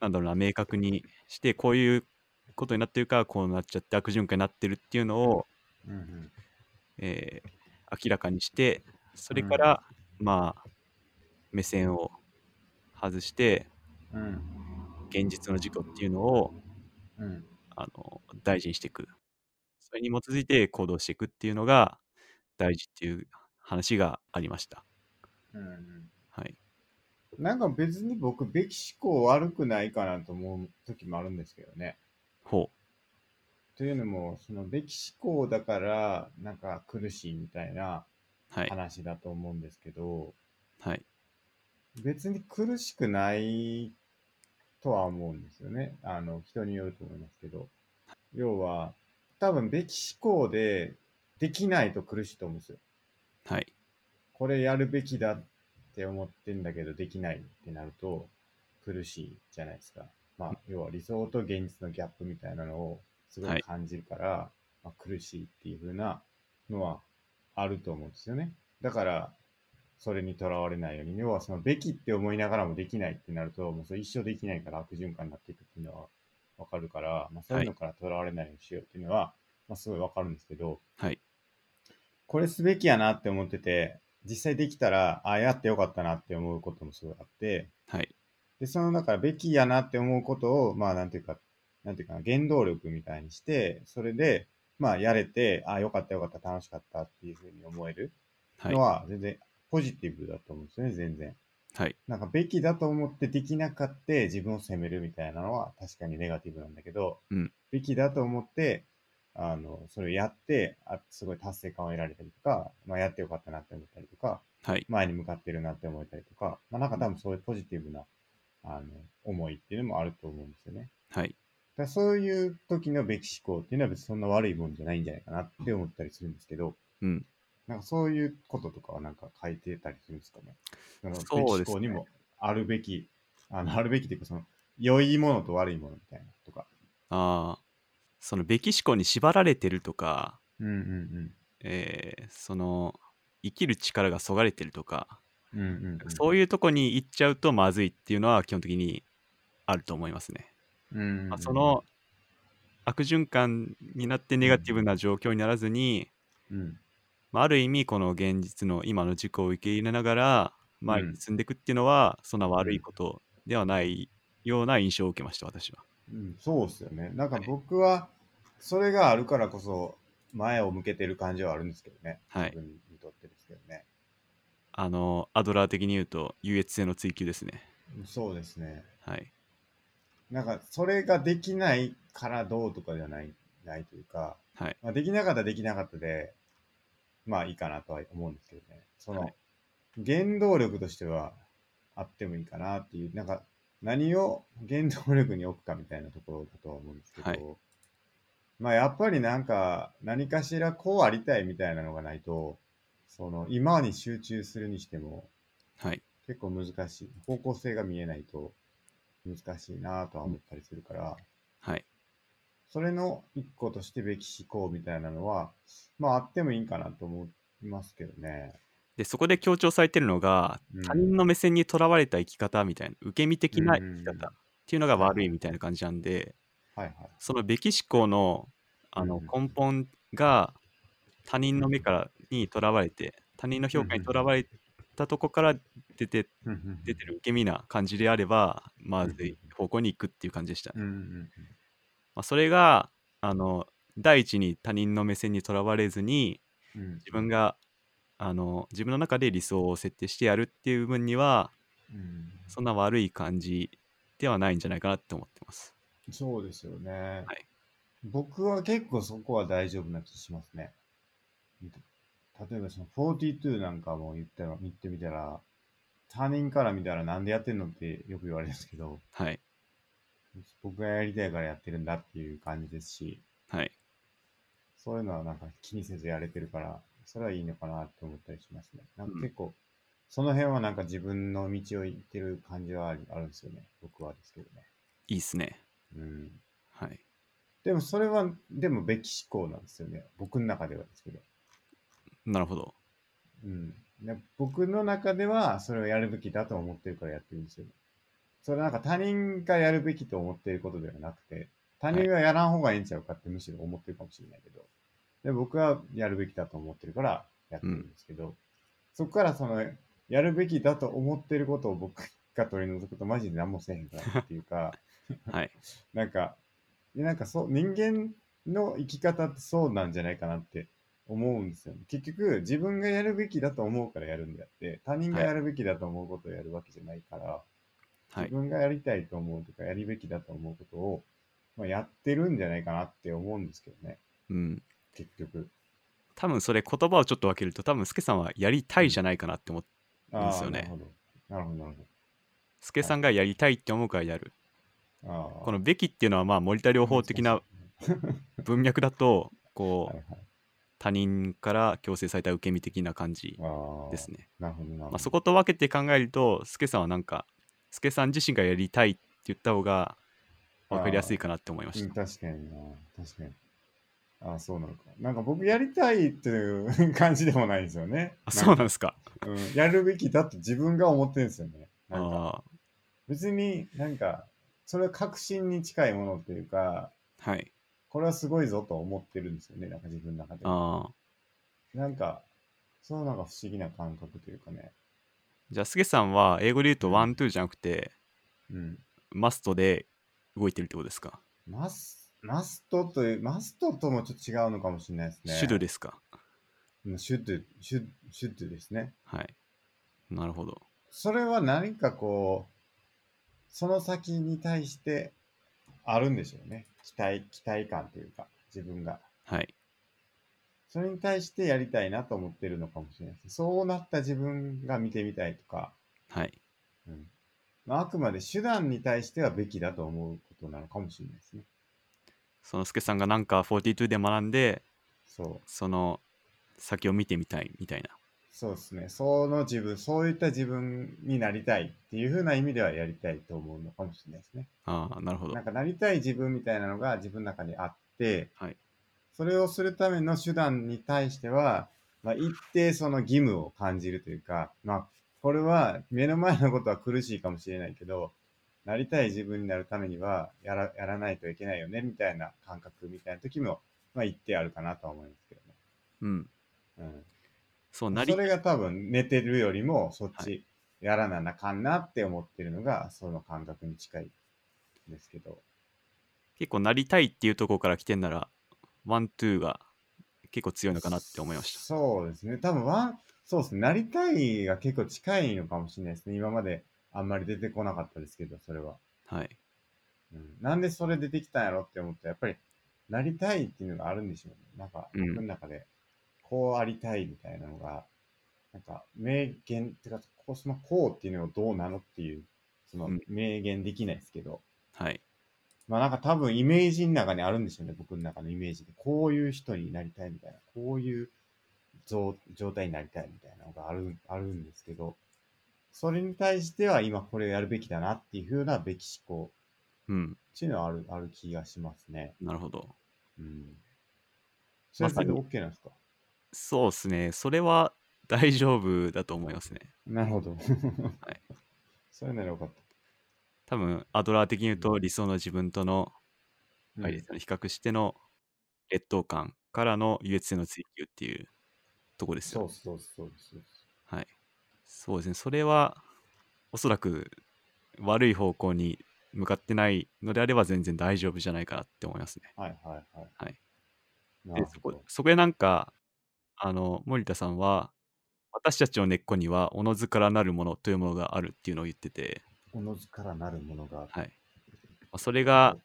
なんだろうな、明確にして、こういうことになってるから、こうなっちゃって悪循環になってるっていうのを、うんうん。えー明らかにしてそれから、まあ目線を外してうん現実の事故っていうのをうん。あの大事にしていく。それに基づいて行動していくっていうのが大事っていう話がありました。うんうん。はい。なんか別に僕、べき思考悪くないかなと思う時もあるんですけどね。ほというのも、そのべき思考だから、なんか苦しいみたいな話だと思うんですけど、はい。別に苦しくないとは思うんですよね。あの、人によると思いますけど。要は、多分、べき思考でできないと苦しいと思うんですよ。はいこれやるべきだって思ってんだけど、できないってなると苦しいじゃないですか。まあ、要は理想と現実のギャップみたいなのをすごはいい感じるから、まあ、苦しいっていう風なのはあると思うんですよね。だから、それにとらわれないように、要はそのべきって思いながらもできないってなると、もうそれ一生できないから悪循環になっていくっていうのはわかるから、まあ、そういうのからとらわれないようにしようっていうのは、まあ、すごいわかるんですけど、はい。これすべきやなって思ってて、実際できたら、あやってよかったなって思うこともすごいあって、はい。で、その、だから、べきやなって思うことを、まあ、なんていうか、なんていうかな、原動力みたいにして、それで、まあ、やれて、あよかったよかった、楽しかったっていうふうに思えるはい。のは、全然、ポジティブだと思うんですよね、全然。はい。なんか、べきだと思ってできなかった自分を責めるみたいなのは、確かにネガティブなんだけど、うん。べきだと思って、あの、それをやって、あすごい達成感を得られたりとか、まあ、やってよかったなって思ったりとか、はい。前に向かってるなって思えたりとか、まあ、なんか多分そういうポジティブな、あの、思いっていうのもあると思うんですよね。はい。だそういう時のべき思考っていうのは別にそんな悪いもんじゃないんじゃないかなって思ったりするんですけど、うんなんかそういうこととかはなんか書いてたりするんですかね。そのそうですねにもあるべき、あの、あるべきっていうか、その、良いものと悪いものみたいなとか。ああ、そのべき思考に縛られてるとか、うんうんえーその生きる力がそがれてるとか、うん。うんうんうん。そういうとこに行っちゃうとまずいっていうのは基本的にあると思いますね。うんうんうんまあその、悪循環になってネガティブな状況にならずに、うん。まあ、ある意味この現実の今の事故を受け入れながら前に進んでいくっていうのは、そんな悪いことではないような印象を受けました私は。うん、そうですよね。なんか僕は、それがあるからこそ、前を向けてる感じはあるんですけどね。はい自分にとってですけどね。あのアドラー的に言うと優越性の追求ですね。そうですね。はい。なんか、それができないからどうとかではない、ないというか、はい。まあ、できなかったらできなかったで、まあいいかなとは思うんですけどね。その、はい原動力としてはあってもいいかなっていう、なんか、何を原動力に置くかみたいなところだとは思うんですけど、はいまあやっぱりなんか、何かしらこうありたいみたいなのがないと、その、今に集中するにしても、はい。結構難しい。方向性が見えないと難しいなとは思ったりするから、はい。それの一個としてべき思考みたいなのは、まああってもいいんかなと思いますけどね。でそこで強調されてるのが、うん他人の目線にとらわれた生き方みたいな受け身的な生き方っていうのが悪いみたいな感じなんで、はいはい。そのべき思考のあのうん根本が他人の目からにとらわれて他人の評価にとらわれたとこから出て出てる受け身な感じであればまずい方向に行くっていう感じでしたね。うんうんまあ、それがあの第一に他人の目線にとらわれずにうんうん。自分があの自分の中で理想を設定してやるっていう部分にはうんそんな悪い感じではないんじゃないかなって思ってます。そうですよね。はい僕は結構そこは大丈夫な気しますね。例えばその42なんかも言ったら、言ってみたら、他人から見たらなんでやってんのってよく言われるんですけど、はい。僕がやりたいからやってるんだっていう感じですし、はい。そういうのはなんか気にせずやれてるから、それはいいのかなって思ったりしますね。なんか結構、その辺はなんか自分の道を行ってる感じはあるあるんですよね。僕はですけどね。いいっすね。うん。はい。でもそれは、でもべき思考なんですよね。僕の中ではですけど。なるほど。うん。で僕の中ではそれをやるべきだと思ってるからやってるんですよね。それなんか他人がやるべきと思っていることではなくて、他人はやらん方がいいんちゃうかってむしろ思ってるかもしれないけど、で僕はやるべきだと思ってるからやってるんですけど、そこからその、やるべきだと思ってることを僕が取り除くとマジで何もせえへんからっていうか、はい。なんか、なんかそう、人間の生き方ってそうなんじゃないかなって思うんですよね。結局、自分がやるべきだと思うからやるんであって、他人がやるべきだと思うことをやるわけじゃないから、はい。自分がやりたいと思うとか、やるべきだと思うことを、まあ、やってるんじゃないかなって思うんですけどね、うん。結局。多分それ言葉をちょっと分けると多分スケさんはやりたいじゃないかなって思ってあですよねあなるほど。なるほど、なるスケさんがやりたいって思うからやる。ほど。ああこの「べき」っていうのはまあ森田療法的な文脈だとこはいうはい。他人から強制された受け身的な感じ。ですね。なるほど、なるほど。まあ、そこと分けて考えるとスケさんはなんかスケさん自身がやりたいって言った方が分かりやすいかなって思いましうん、た。確かにな。確かに。ああ、そうなのか。なんか僕やりたいっていう感じでもないんですよね。あそうなんですか。か、うん。やるべきだと自分が思ってるんですよね。なんかあ別になんか、それは確信に近いものっていうか、あはい。これはすごいぞと思ってるんですよね。なんか自分の中で。ああなんか、そうなんか不思議な感覚というかね。じゃあスケさんは英語で言うと want to じゃなくてうん。 must で動いてるってことですか、 mus、must という、 must ともちょっと違うのかもしれないですね。 shouldですか？うん should、shou、should ですね。はい。なるほど。それは何かこう、その先に対してあるんでしょうね。期待、期待感というか、自分が。はい。それに対してやりたいなと思ってるのかもしれないです。そうなった自分が見てみたいとか、はい。うんまあ、あくまで手段に対してはべきだと思うことなのかもしれないですね。そのスケさんがなんか42で学んでそその先を見てみたいみたいな。そうですね。その自分、そういった自分になりたいっていう風な意味ではやりたいと思うのかもしれないですね。ああ、なるほどなん。かなりたい自分みたいなのが自分の中にあって、はいそれをするための手段に対しては、まあ、一定その義務を感じるというか、まあ、これは目の前のことは苦しいかもしれないけど、なりたい自分になるためにはやらやらないといけないよねみたいな感覚みたいな時も、まあ、一定あるかなとは思いますけどね。うん。うんそう、なりそれが多分寝てるよりもそっはちやらななあかんなって思ってるのがその感覚に近いんですけど。結構なりたいっていうところから来てんなら、 want to が結構強いのかなって思いました。そうですね。多分 wan、そうですね。なりたいが結構近いのかもしれないですね。今まであんまり出てこなかったですけど、それは。はい。うん、なんでそれ出てきたんやろって思ったら、やっぱりなりたいっていうのがあるんでしょうね。なんかうん僕の中で、こうありたいみたいなのが、なんか明言ってか、こうそのこうっていうのがどうなのっていう、そのうん明言できないですけど、はい。まあなんか多分イメージの中にあるんでしょうね、僕の中のイメージで。こういう人になりたいみたいな、こういう状状態になりたいみたいなのがあるあるんですけど、それに対しては今これをやるべきだなっていう風なべき思考うん。っていうのはあるある気がしますね。なるほど。うん。それってまさに OK なんですか？そうですね。それは大丈夫だと思いますね。なるほど。はい。それならよかった。多分、アドラー的に言うと理想の自分との、うんはい、比較しての劣等感からの優越性の追求っていうとこですよね。そうそうそうそう。はい。そうですね。それは、おそらく悪い方向に向かってないのであれば全然大丈夫じゃないかなって思いますね。はいはいはい。はい。でそこ。そこでなんか、あの、森田さんは、私たちの根っこには、おのずからなるものというものがあるっていうのを言ってて、おのずからなるものがある。はい。まあそれが、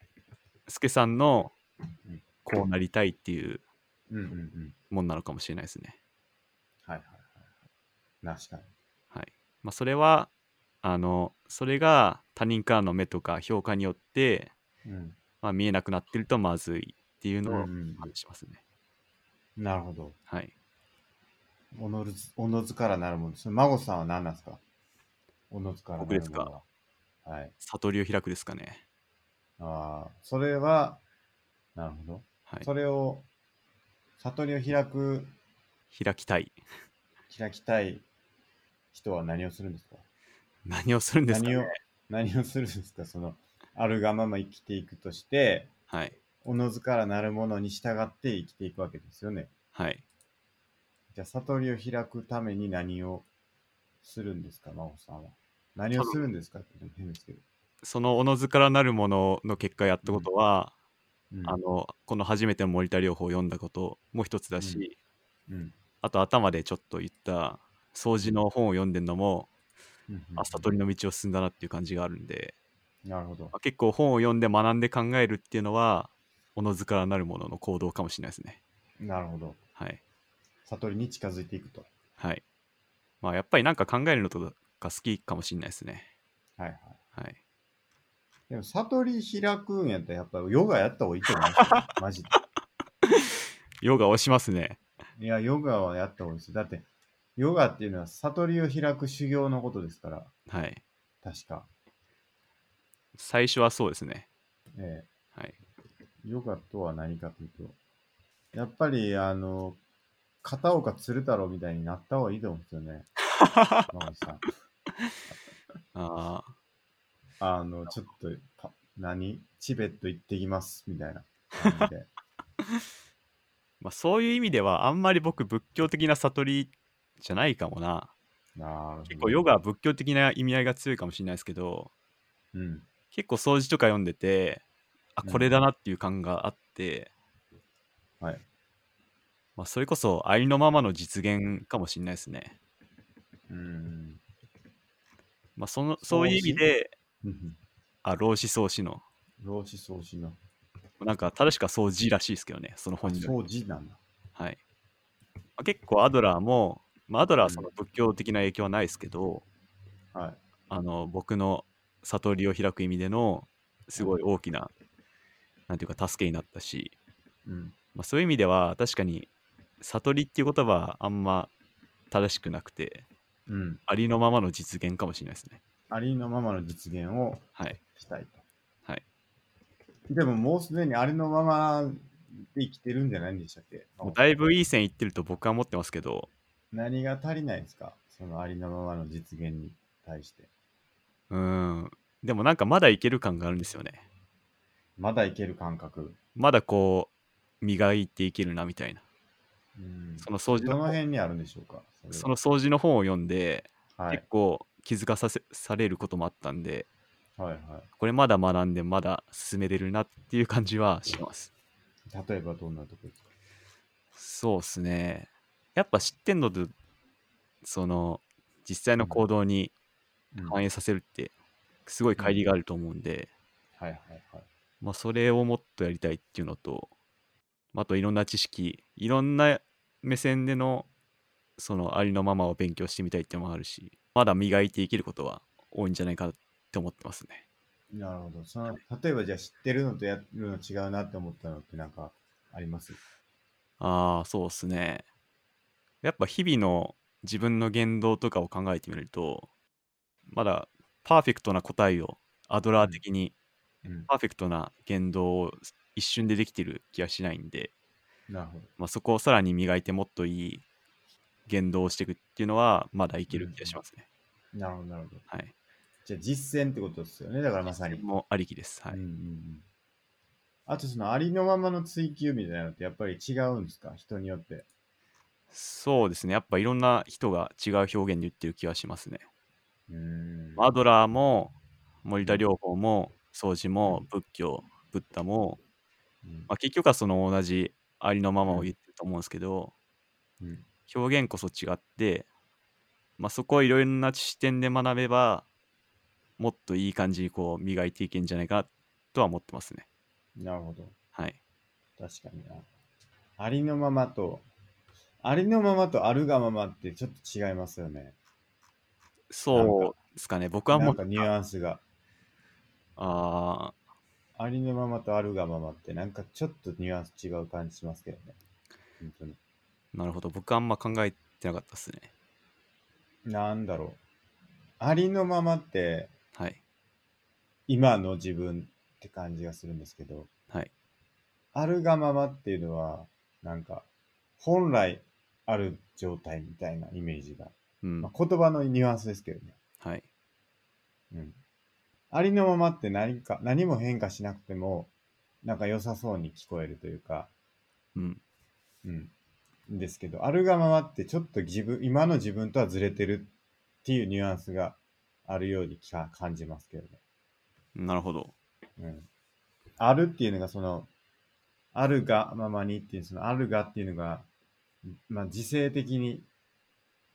助さんのうんこうなりたいっていううんうんうん。もんなのかもしれないですね。はいはいはい。確かに。はい。まあ、それは、あの、それが他人からの目とか評価によって、うん。まあ、見えなくなってるとまずいっていうのをうんうん話しますね。なるほど。はい。おのず、おのずからなるもの。その孫さんは何なんですか？おのずからなるもの僕ですか？は。はい。悟りを開くですかね。ああ、それは、なるほど。はい。それを、悟りを開く、開きたい。開きたい人は何をするんですか？何をするんですか、ね、何を、何をするんですか？その、あるがまま生きていくとして、はい。おのずからなるものに従って生きていくわけですよね。はい。じゃあ、悟りを開くために何をするんですか、真帆さんは？何をするんですか？って変ですけど。そのおのずからなるものの結果やったことは、うん。あの、この初めての森田療法を読んだことも一つだし、うん。あと頭でちょっと言った掃除の本を読んでるのも、うん。うん。あ悟りの道を進んだなっていう感じがあるんで、なるほど。ま。あ、結構本を読んで学んで考えるっていうのはおのずからなるものの行動かもしれないですね。なるほど。はい。悟りに近づいていくと。はい。まあやっぱりなんか考えるのとか好きかもしれないですねはいはい。はいでも、悟り開くんやったら、やっぱヨガやった方がいいと思いますよ。マジで。ヨガ押しますねいや、ヨガはやった方がいいです。だって、ヨガっていうのは悟りを開く修行のことですから、はい確か。最初はそうですねえはいえヨガとは何かというと、やっぱり、あの、片岡鶴太郎みたいになった方がいいと思うんですよね。さん。ああの、ちょっとパ、何？チベット行ってきます、みたいな感じで。まあそういう意味ではあんまり僕仏教的な悟りじゃないかもなな結構ヨガは仏教的な意味合いが強いかもしれないですけどうん。結構掃除とか読んでてあうんこれだなっていう感があって、はい。まあ、それこそありのままの実現かもしれないですね。うん。まあ、そのそういう意味で、うんあ老子創始の、老子創始の。なんか正しくは掃除らしいですけどね、その本による掃除なんだ。はいまあ、結構アドラーも、まあ、アドラーはその仏教的な影響はないですけど、はい。あの僕の悟りを開く意味でのすごい大きな、なんていうか助けになったし、うん。まあ、そういう意味では確かに悟りっていう言葉はあんま正しくなくて、うん。ありのままの実現かもしれないですね。ありのままの実現をはい。したいと。はい。でももうすでにありのままで生きてるんじゃないんでしたっけ？もうだいぶいい線いってると僕は思ってますけど、何が足りないんですか？そのありのままの実現に対して。うーん。でもなんかまだいける感があるんですよね。まだいける感覚。まだこう、磨いていけるなみたいな。うん。その掃除どの本の辺にあるんでしょうか？その掃除の本を読んで、はい結。構気づかさせされることもあったんで、はいはこれまだ学んでまだ進めれるなっていう感じはします。い。例えばどんなとこですか？そうっすね。やっぱ知ってんのと、その、実際の行動にうん反映させるって、すごい乖離があると思うんで、はいはいはい。まあ、それをもっとやりたいっていうのと、あといろんな知識、いろんな目線での、そのありのままを勉強してみたいってのもあるし、まだ磨いていけることは多いんじゃないかって思ってますね。なるほど。その例えばじゃあ知ってるのとやるの違うなって思ったのってなんかあります？ああ、そうっすね。やっぱ日々の自分の言動とかを考えてみると、まだパーフェクトな答えをアドラー的にうん。パーフェクトな言動を一瞬でできてる気がしないんで、なるほど。まあ、そこをさらに磨いてもっといい言動をしていくっていうのはまだいける気がしますね。なるほど、なるほど。はい。じゃあ実践ってことですよね。だからまさに。もうありきです。はい。うんうんうん。あとそのありのままの追求みたいなのってやっぱり違うんですか？人によって。そうですね。やっぱいろんな人が違う表現で言ってる気がしますね。うーん。アドラーも森田療法も掃除も仏教、ブッダも、うんまあ、結局はその同じありのままを言ってると思うんですけど、うん表現こそ違って、まあ、そこをいろいろな視点で学べばもっといい感じにこう磨いていけんじゃないかなとは思ってますね。なるほど。はい。確かにな。ありのままと、ありのままとあるがままってちょっと違いますよね。そうですかね。僕はもうなんかニュアンスが。あありのままとあるがままってなんかちょっとニュアンス違う感じしますけどね。本当に。ーなるほど。僕はあんま考えてなかったですね。なんだろう。ありのままってはい。今の自分って感じがするんですけど、はい。あるがままっていうのは、なんか、本来ある状態みたいなイメージが。うん。まあ、言葉のニュアンスですけどね。はい。うん。ありのままって何か、何も変化しなくても、なんか良さそうに聞こえるというか、うん。うん。ですけど、あるがままってちょっと自分、今の自分とはずれてるっていうニュアンスがあるようにか感じますけどね。なるほど。うん。あるっていうのがその、あるがままにっていう、そのあるがっていうのが、まあ、時勢的に、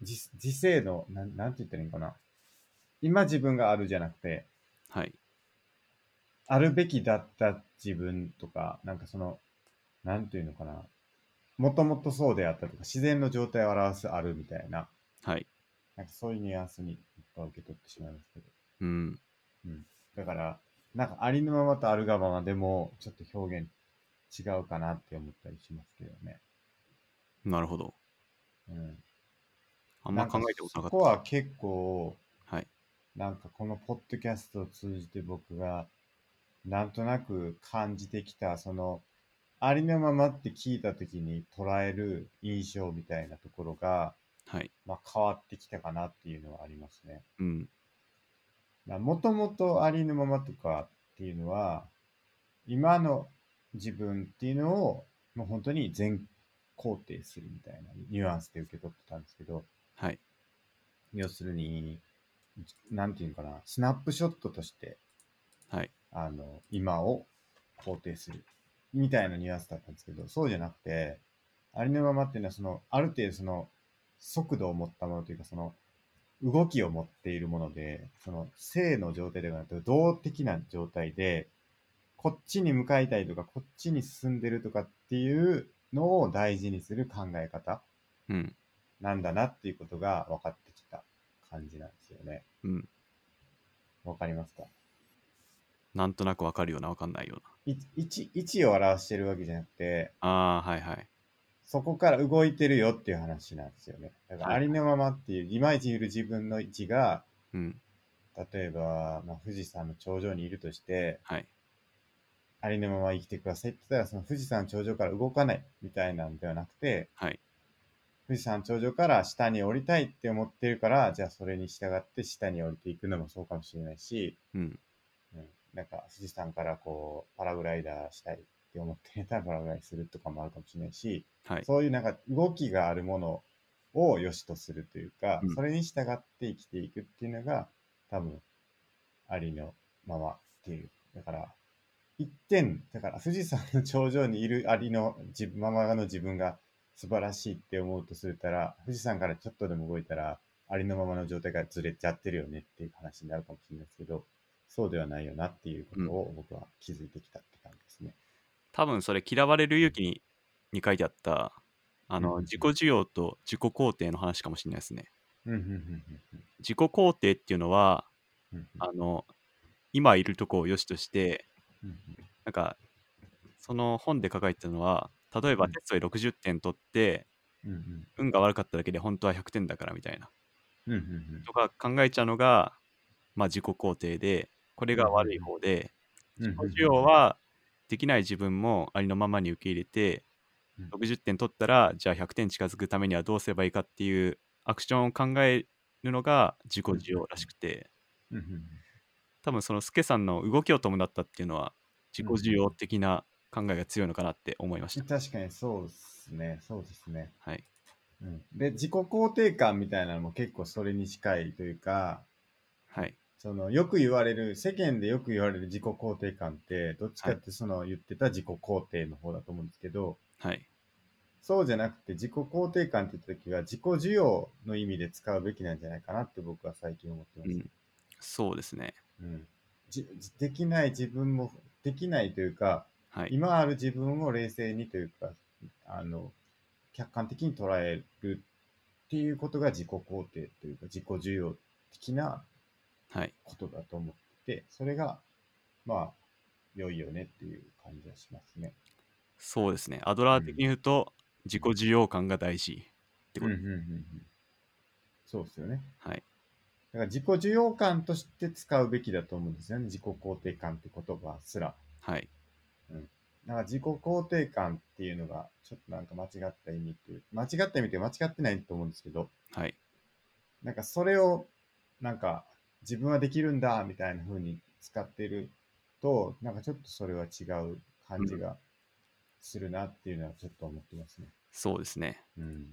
時時勢の、なん、なんて言ったらいいんかな。今自分があるじゃなくて、はい。あるべきだった自分とか、なんかその、なんていうのかな。もともとそうであったとか、自然の状態を表すあるみたいな、はい。なんかそういうニュアンスにいっぱい受け取ってしまいますけど。うん。うん。だから、なんかありのままとあるがままでも、ちょっと表現違うかなって思ったりしますけどね。なるほど。うん。あんま考えたことなかっそこは結構。なんかこのポッドキャストを通じて僕が、なんとなく感じてきた、その、ありのままって聞いた時に捉える印象みたいなところが、はい。まあ変わってきたかなっていうのはありますね。うん。もともとありのままとかっていうのは、今の自分っていうのを、もう本当に全肯定するみたいなニュアンスで受け取ってたんですけど、はい。要するに、なんていうのかな、スナップショットとして、はい。あの、今を肯定するみたいなニュアンスだったんですけど、そうじゃなくて、ありのままっていうのは、その、ある程度その、速度を持ったものというか、その、動きを持っているもので、その、正の状態ではなくて、動的な状態で、こっちに向かいたいとか、こっちに進んでるとかっていうのを大事にする考え方うん。なんだなっていうことが分かっ感じなんですよね。うん。わかりますか？なんとなくわかるような、わかんないようい位置を表してるわけじゃなくて、な。ああ、はいはい。そこから動いてるよっていう話なんですよね。だからはいありのままっていう、今いる自分の位置が、うん。例えば、まあ、富士山の頂上にいるとして、はい。ありのまま生きてくださいって言ったら、その富士山頂上から動かないみたいなんではなくて、はい。富士山頂上から下に降りたいって思ってるから、じゃあそれに従って下に降りていくのもそうかもしれないし、うん。うん、なんか富士山からこう、パラグライダーしたいって思ってたら パラグライダーするとかもあるかもしれないし、はい。そういうなんか動きがあるものを良しとするというか、うんそれに従って生きていくっていうのが多分ありのままっていう。だから、一点、だから富士山の頂上にいるありの自分ままの自分が素晴らしいって思うとするたら、富士山からちょっとでも動いたら、ありのままの状態がずれちゃってるよねっていう話になるかもしれないですけど、そうではないよなっていうことを僕は気づいてきたって感じですね。多分それ嫌われる勇気にに書いてあったあの、うん自己需要と自己肯定の話かもしれないですね。うん、うん、うん、うん自己肯定っていうのはうん、うんあの今いるとこを良しとしてうん、うんなんかその本で書かれてたのは例えばうん。テストで60点取ってうん、うん、運が悪かっただけで本当は100点だからみたいな。うん、うん、うん。とか考えちゃうのが、まあ、自己肯定でこれが悪い方でうん自己需要はできない自分もありのままに受け入れてうん。60点取ったらじゃあ100点近づくためにはどうすればいいかっていうアクションを考えるのが自己需要らしくて。うんうん多分そのスケさんの動きを伴ったっていうのは自己需要的な考えが強いのかなって思いました。確かにそうですね、そうですね。はい。うん、で、自己肯定感みたいなのも結構それに近いというか、はい。そのよく言われる、世間でよく言われる自己肯定感って、どっちかってその言ってた自己肯定の方だと思うんですけど、はい。そうじゃなくて自己肯定感って言った時は自己需要の意味で使うべきなんじゃないかなって僕は最近思ってます。うん。そうですね。うんじできない自分も、できないというか、はい。今ある自分を冷静にというか、あの、客観的に捉えるっていうことが自己肯定というか、自己需要的なはい。ことだと思ってて、それが、まあ、良いよねっていう感じはしますね。そうですね。アドラー的に言うと、自己需要感が大事ってこと。うんうんうんうん。そうですよね。はい。だから自己需要感として使うべきだと思うんですよね。自己肯定感って言葉すら。はい。だから自己肯定感っていうのが、ちょっとなんか間違った意味っていう、間違った意味って間違ってないと思うんですけど、はい。なんかそれを、なんか自分はできるんだみたいな風に使ってると、なんかちょっとそれは違う感じがするなっていうのはちょっと思ってますね。そうですね。うん。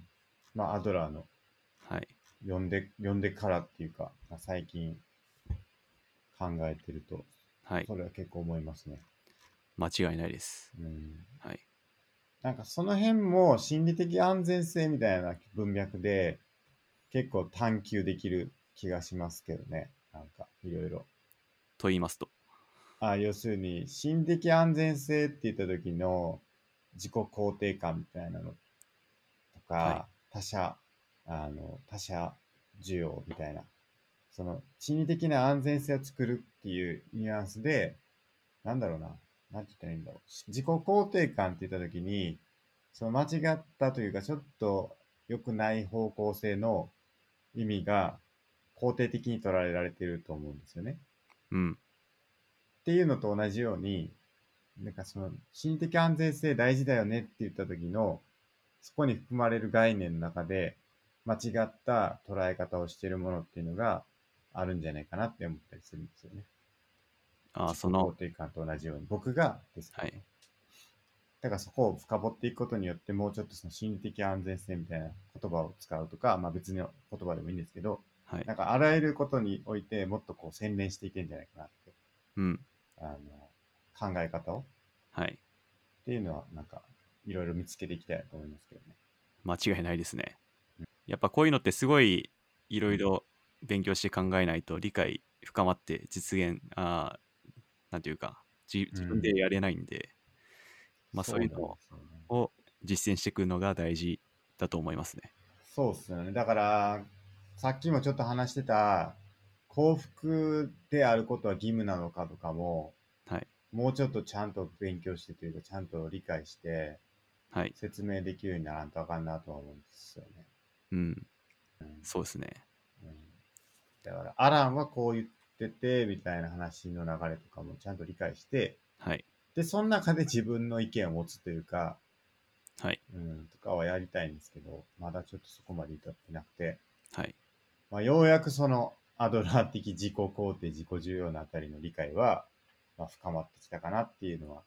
まあ、アドラーのはい。読んで、読んでからっていうか、まあ、最近考えてると、はい。それは結構思いますね。間違いないです。うん。はい。なんかその辺も心理的安全性みたいな文脈で結構探求できる気がしますけどね。なんかいろいろ。と言いますと。あ要するに心理的安全性って言った時の自己肯定感みたいなのとか、は他者、あの、他者需要みたいな、その心理的な安全性を作るっていうニュアンスで、なんだろうな、なんて言ったらいいんだろう。自己肯定感って言った時に、その間違ったというか、ちょっと良くない方向性の意味が肯定的に捉えられてると思うんですよね。うん。っていうのと同じように、なんかその心理的安全性大事だよねって言った時の、そこに含まれる概念の中で、間違った捉え方をしているものっていうのがあるんじゃないかなって思ったりするんですよね。あその肯、定感と同じように。僕がですねはいだからそこを深掘っていくことによって、もうちょっとその心理的安全性みたいな言葉を使うとか、まあ別の言葉でもいいんですけど、はいな。んかあらゆることにおいてもっとこう洗練していけんじゃないかなって、うん。あの、考え方をはい。っていうのは、なんか、いろいろ見つけていきたいなと思いますけどね。間違いないですねうん。やっぱこういうのってすごいいろいろ勉強して考えないと理解深まって実現、あーなんていうか、じ自分でやれないんで、まあそういうのを実践していくのが大事だと思いますね。そうっすよね。だから、さっきもちょっと話してた、幸福であることは義務なのかとかも、はい。もうちょっとちゃんと勉強してというか、ちゃんと理解して、はい。説明できるようにならんとあかんなとは思うんですよね。うん。うんそうですね。うんだから、アランはこう言ってて、みたいな話の流れとかもちゃんと理解して、はい。で、その中で自分の意見を持つというか、はい。うん、とかはやりたいんですけど、まだちょっとそこまで至ってなくて、はい。まあ、ようやくそのアドラー的自己肯定、自己重要なあたりの理解は、まあ、深まってきたかなっていうのは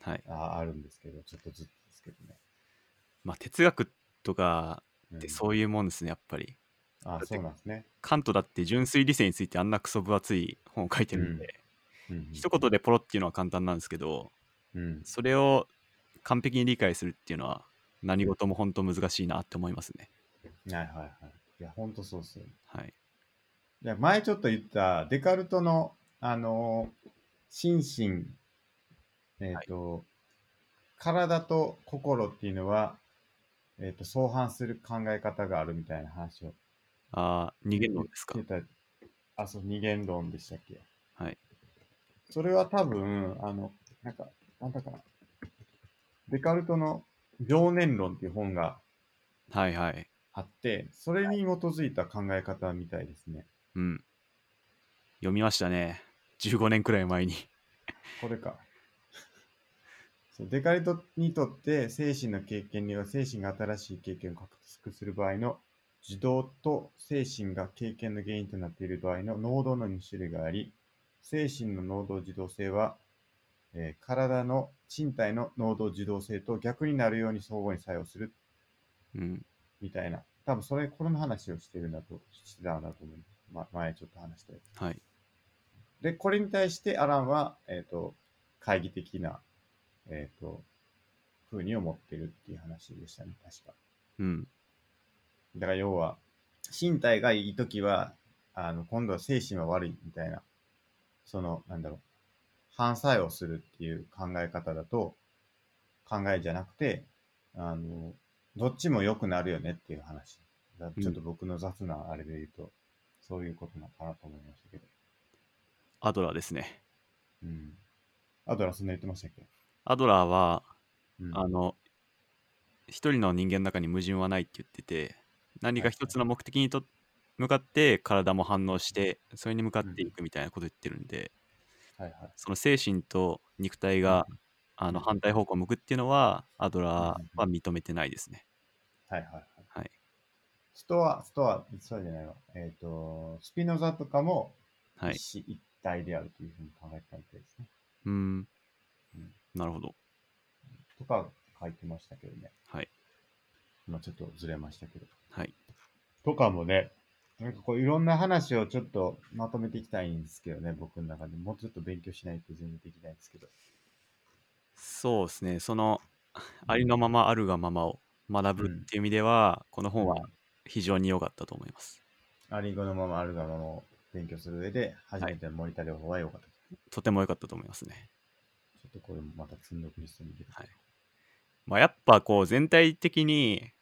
はい。ああるんですけど、ちょっとずつですけどね。まあ、哲学とかうんってそういうもんですね、やっぱり。あそうなんですね。カントだって純粋理性についてあんなクソ分厚い本を書いてるんで、うんうん一言でポロっていうのは簡単なんですけど、うん、それを完璧に理解するっていうのは何事も本当難しいなって思いますね。はいはいはい。いや、ほんとそうっすよね。はい。で前ちょっと言ったデカルトの、あのー心身、えっ、と、体と心っていうのは、えっ、と、相反する考え方があるみたいな話を。ああ、二元論ですか？あ、そう、二元論でしたっけ？はい。それは多分、あの、なんか、なんだかな。デカルトの情念論っていう本がはいはい。あって、それに基づいた考え方みたいですね。うん。読みましたね。15年くらい前に。これか。そうデカルトにとって精神の経験には精神が新しい経験を獲得する場合の受動と精神が経験の原因となっている場合の能動の2種類があり、精神の能動受動性は、えー体の身体の能動受動性と逆になるように相互に作用するうん。みたいな。多分それ、この話をしてるんだと、してたんだと思う。ま、前ちょっと話したやつはい。で、これに対してアランは、えっ、と、懐疑的な、えっ、と、風に思ってるっていう話でしたね、確か。うん。だから要は、身体がいいときは、あの、今度は精神は悪いみたいな、その、なんだろう、反作用するっていう考え方だと、考えじゃなくて、あの、どっちも良くなるよねっていう話。だちょっと僕の雑なあれで言うと、そういうことなのかなと思いましたけど。アドラーですね。うん。アドラーそんな言ってましたっけ？アドラーは、うんあの、一人の人間の中に矛盾はないって言ってて、何か一つの目的にと向かって体も反応して、それに向かっていくみたいなこと言ってるんで、はいはい。その精神と肉体が、あのうん反対方向を向くっていうのは、アドラーは認めてないですね。はいはいはい。はい。ストア、ストア、ストアじゃないわ。えっ、と、スピノザとかもはい。心身一体であるというふうに考えてたみたいですね。うん。なるほど。とか書いてましたけどね。はい。まあちょっとずれましたけど。はい。とかもね、なんかこういろんな話をちょっとまとめていきたいんですけどね、僕の中でもうちょっと勉強しないと全然できないんですけど。そうですね。その、ありのままあるがままを学ぶっていう意味では、この本は非常に良かったと思います。アリンゴのままあるがままを勉強する上で、初めての森田療法は良かった。とても良かったと思いますね。ちょっとこれもまた積んどくに入れて。はいまあ、やっぱこう全体的に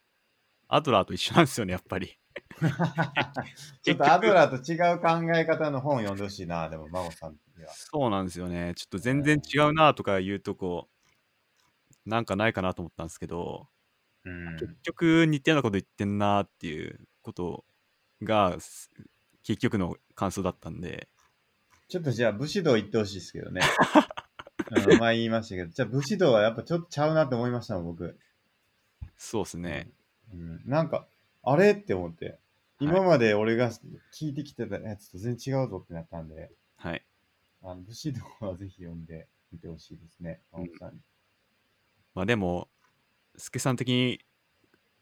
アドラーと一緒なんですよね、やっぱり。ちょっとアドラーと違う考え方の本を読んでほしいな、でも、真帆さんには。そうなんですよね。ちょっと全然違うなとかいうとこ、なんかないかなと思ったんですけど、うん結局似たようなこと言ってんなっていうことがす結局の感想だったんで、ちょっとじゃあ武士道行ってほしいですけどね。うん、前言いましたけど、じゃあ武士道はやっぱちょっとちゃうなって思いましたもん、僕。そうですね。うん、なんか、あれって思って、今まで俺が聞いてきてたやつと全然違うぞってなったんで、はい。あの武士道はぜひ読んでみてほしいですね、うん真帆さんに。まあでも、スケさん的に、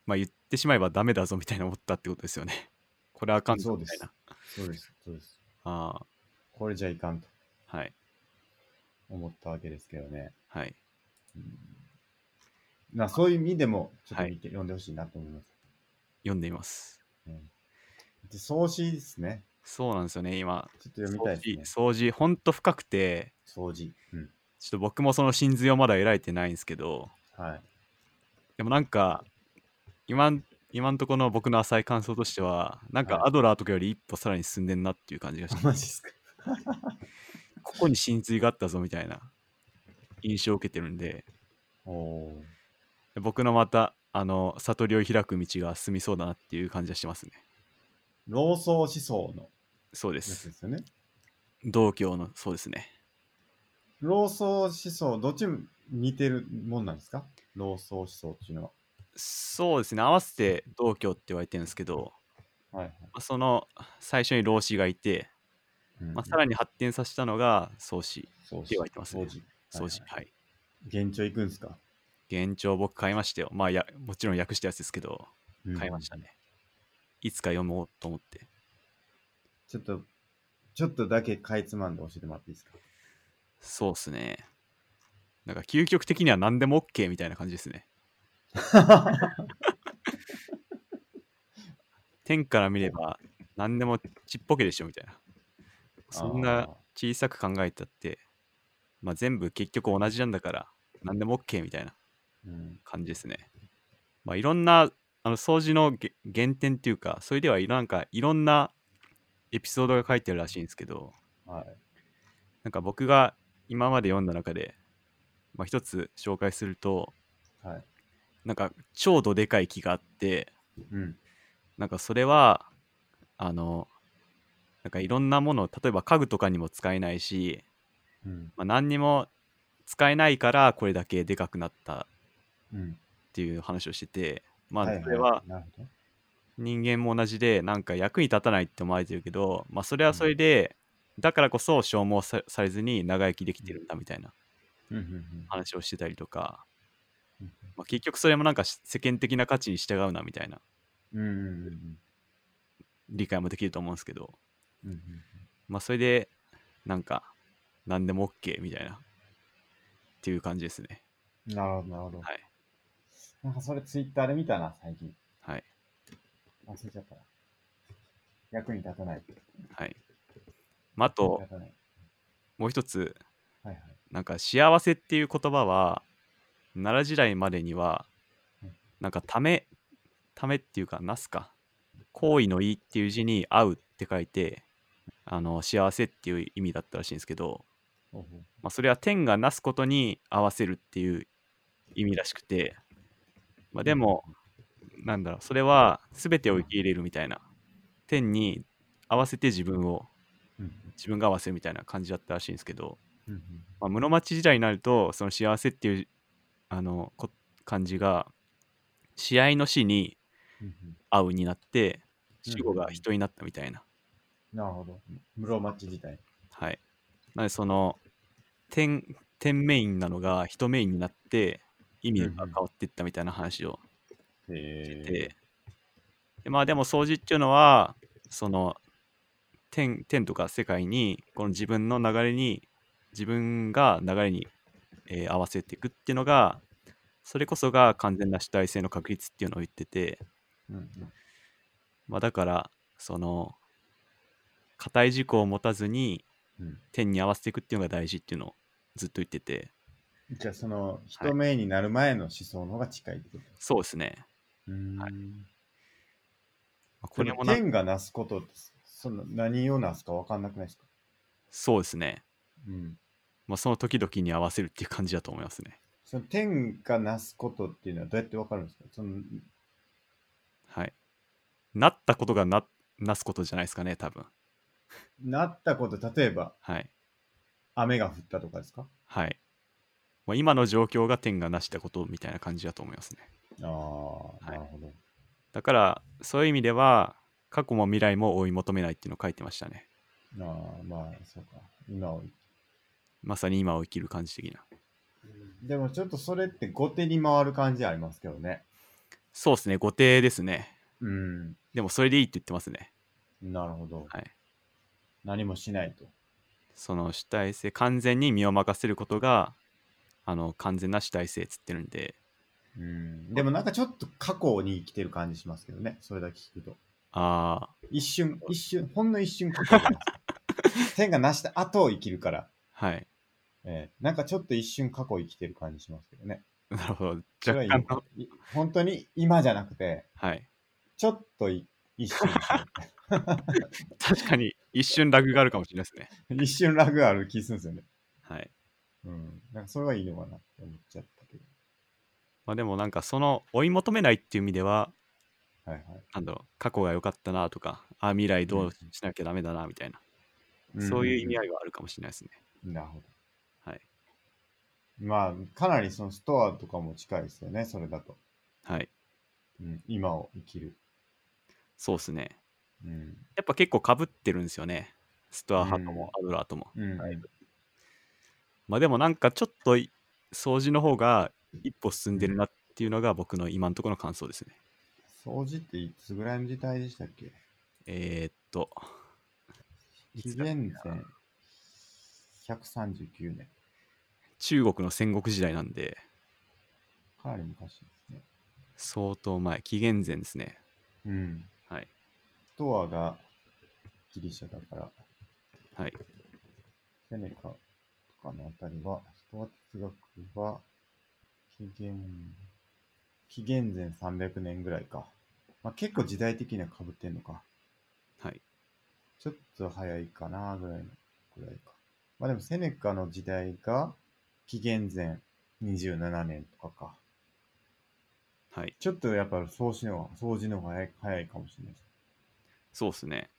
まあ言ってしまえばダメだぞみたいな思ったってことですよね。これあかんぞみたいな。そうです、そうです。あこれじゃいかんとあ、はい。思ったわけですけどね。はい。うんまあ、そういう意味でも、ちょっとはい見て、読んでほしいなと思います。読んでいます。うんで、創始ですね。そうなんですよね、今。ちょっと読みたいですね。掃除、ほんと深くて、掃除。うん。ちょっと僕もその真髄をまだ得られてないんですけど、はい。でもなんか、今ん今んところの僕の浅い感想としては、なんかはいアドラーとかより一歩さらに進んでんなっていう感じがして、マジっすか。ここに真髄があったぞみたいな印象を受けてるんで、お僕のまた、あの、悟りを開く道が進みそうだなっていう感じがしますね。老僧思想のそうで。やつですすよね。道教の、そうですね。老僧思想、どっちも似てるもんなんですか？老僧思想っていうのは。そうですね。合わせて道教って言われてるんですけど、はいはい。まあその最初に老子がいて、まあ、さらにに発展させたのが宗師。って言われてますね宗師。はい。現状行くんですか、現状僕買いましたよ。まあや、もちろん訳したやつですけど、買いましたね。ね。いつか読もうと思って。ちょっと、ちょっとだけかいつまんで教えてもらっていいですか？そうっすね。なんか究極的には何でも OK みたいな感じですね。天から見れば何でもちっぽけでしょみたいな。そんな小さく考えたって、まあ、全部結局同じなんだから何でも OK みたいなうん感じですね。まあいろんなあの掃除のげ原点っていうか、それではいろなんかいろんなエピソードが書いてあるらしいんですけど、はい。なんか僕が今まで読んだ中で、まあ、一つ紹介すると、はい。なんか超どでかい木があって、うん。なんかそれは、あの、なんかいろんなもの、例えば家具とかにも使えないし、うん。まあ、何にも使えないからこれだけでかくなったっうん。ていう話をしてて、まあいいそれは。人間も同じでなんか役に立たないって思われてるけど、まあそれはそれで、だからこそ消耗さされずに長生きできてるんだみたいなうん。うん。話をしてたりとか、うん。まあ、結局それもなんかし世間的な価値に従うなみたいなうん。うん。うん。理解もできると思うんですけど、うん。まあそれでなんか何でも OK みたいなっていう感じですね。なるほど、なるほど。はい。なんかそれツイッターで見たな、最近。はい。忘れちゃったな。役に立たない。はい。まあ、あと役に立たない。もう一つはいはい。なんか幸せっていう言葉は奈良時代までにはうんなんかためためっていうかなすか行為の意っていう字に合うって書いてあの幸せっていう意味だったらしいんですけど、ほうほまあ、それは天がなすことに合わせるっていう意味らしくて、まあ、でもなんだろうそれは全てを受け入れるみたいな天に合わせて自分を。自分が合わせるみたいな感じだったらしいんですけど、うん。まあ、室町時代になるとその幸せっていうあのこ感じが試合の死にうん。合うになってうん死後が人になったみたいな、なるほど。室町時代。はいなのでその天天メインなのが人メインになって意味が変わっていったみたいな話をへしてて、でまあでも掃除っていうのはその天天とか世界にこの自分の流れに自分が流れに、えー合わせていくっていうのがそれこそが完全な主体性の確立っていうのを言ってて、うんうん。まあ、だからその固い軸を持たずにうん。天に合わせていくっていうのが大事っていうのをずっと言っててじゃあその人目になる前の思想の方が近いってこと？そうですね、うーん。はいまあこれもな天がなすことって、その何をなすか分かんなくないですか？そうですね、うん。まあ、その時々に合わせるっていう感じだと思いますねその天がなすことっていうのはどうやって分かるんですか？そのはい。なったことがな、なすことじゃないですかね、多分。なったこと、例えばはい。雨が降ったとかですか？はい。まあ、今の状況が天がなしたことみたいな感じだと思いますね。ああ、いなるほど。だから、そういう意味では、過去も未来も追い求めないっていうのを書いてましたね。ああ、まあ、そうか。今を。まさに今を生きる感じ的な。でもちょっとそれって後手に回る感じありますけどね。そうですね、後手ですね。うん。でも、それでいいって言ってますね。なるほど。はい。何もしないと。その主体性、完全に身を任せることが、あの、完全な主体性っつってるんで、うん。でもなんかちょっと過去に生きてる感じしますけどね。それだけ聞くと。ああ、一瞬、一瞬、ほんの一瞬過去天がなした後を生きるから。はい。えーなんかちょっと一瞬過去生きてる感じしますけどね。なるほど。若干の、い本当に今じゃなくて、はい。ちょっとい一瞬、確かに一瞬ラグがあるかもしれないですね。一瞬ラグある気するんですよね。はい。うん。なんかそれはいいのかなって思っちゃったけど。まあでもなんかその追い求めないっていう意味では、はいはい。なんだろう、過去が良かったなとか、あ未来どうしなきゃダメだなみたいな、そういう意味合いはあるかもしれないですね。なるほど。はい。まあ、かなりそのストアとかも近いですよね、それだと。はい。うん、今を生きる。そうですね。うん。やっぱ結構かぶってるんですよね。ストア派ともアドラーとも。うん。はいまあでもなんかちょっとい掃除の方が一歩進んでるなっていうのが僕の今のところの感想ですね。掃除っていつぐらいの時代でしたっけ？えー、っと、い紀元な前139年。中国の戦国時代なんで、かなり昔ですね。相当前、紀元前ですね。うん。はい。ストアがギリシャだから、はい。セネカとかのあたりは、ストア哲学は、紀元、紀元前300年ぐらいか。まあ、結構時代的には被ってんのか。はい。ちょっと早いかなぐらいの、ぐらいか。まあでもセネカの時代が紀元前27年とかか。はい。ちょっとやっぱ掃除の方が、掃除の方が早い早いかもしれないです。そうですね。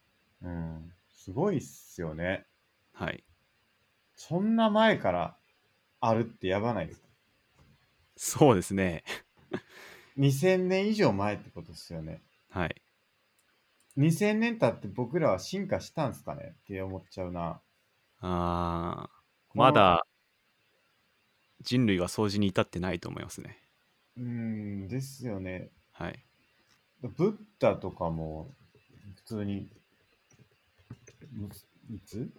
うん。すごいっすよね。はい。そんな前からあるってやばないですか？そうですね。2000年以上前ってことですよね。はい。2000年経って僕らは進化したんすかねって思っちゃうな。あーこのま。だ人類は掃除に至ってないと思いますね。うん、ですよね。はい。ブッダとかも普通に、むいつ？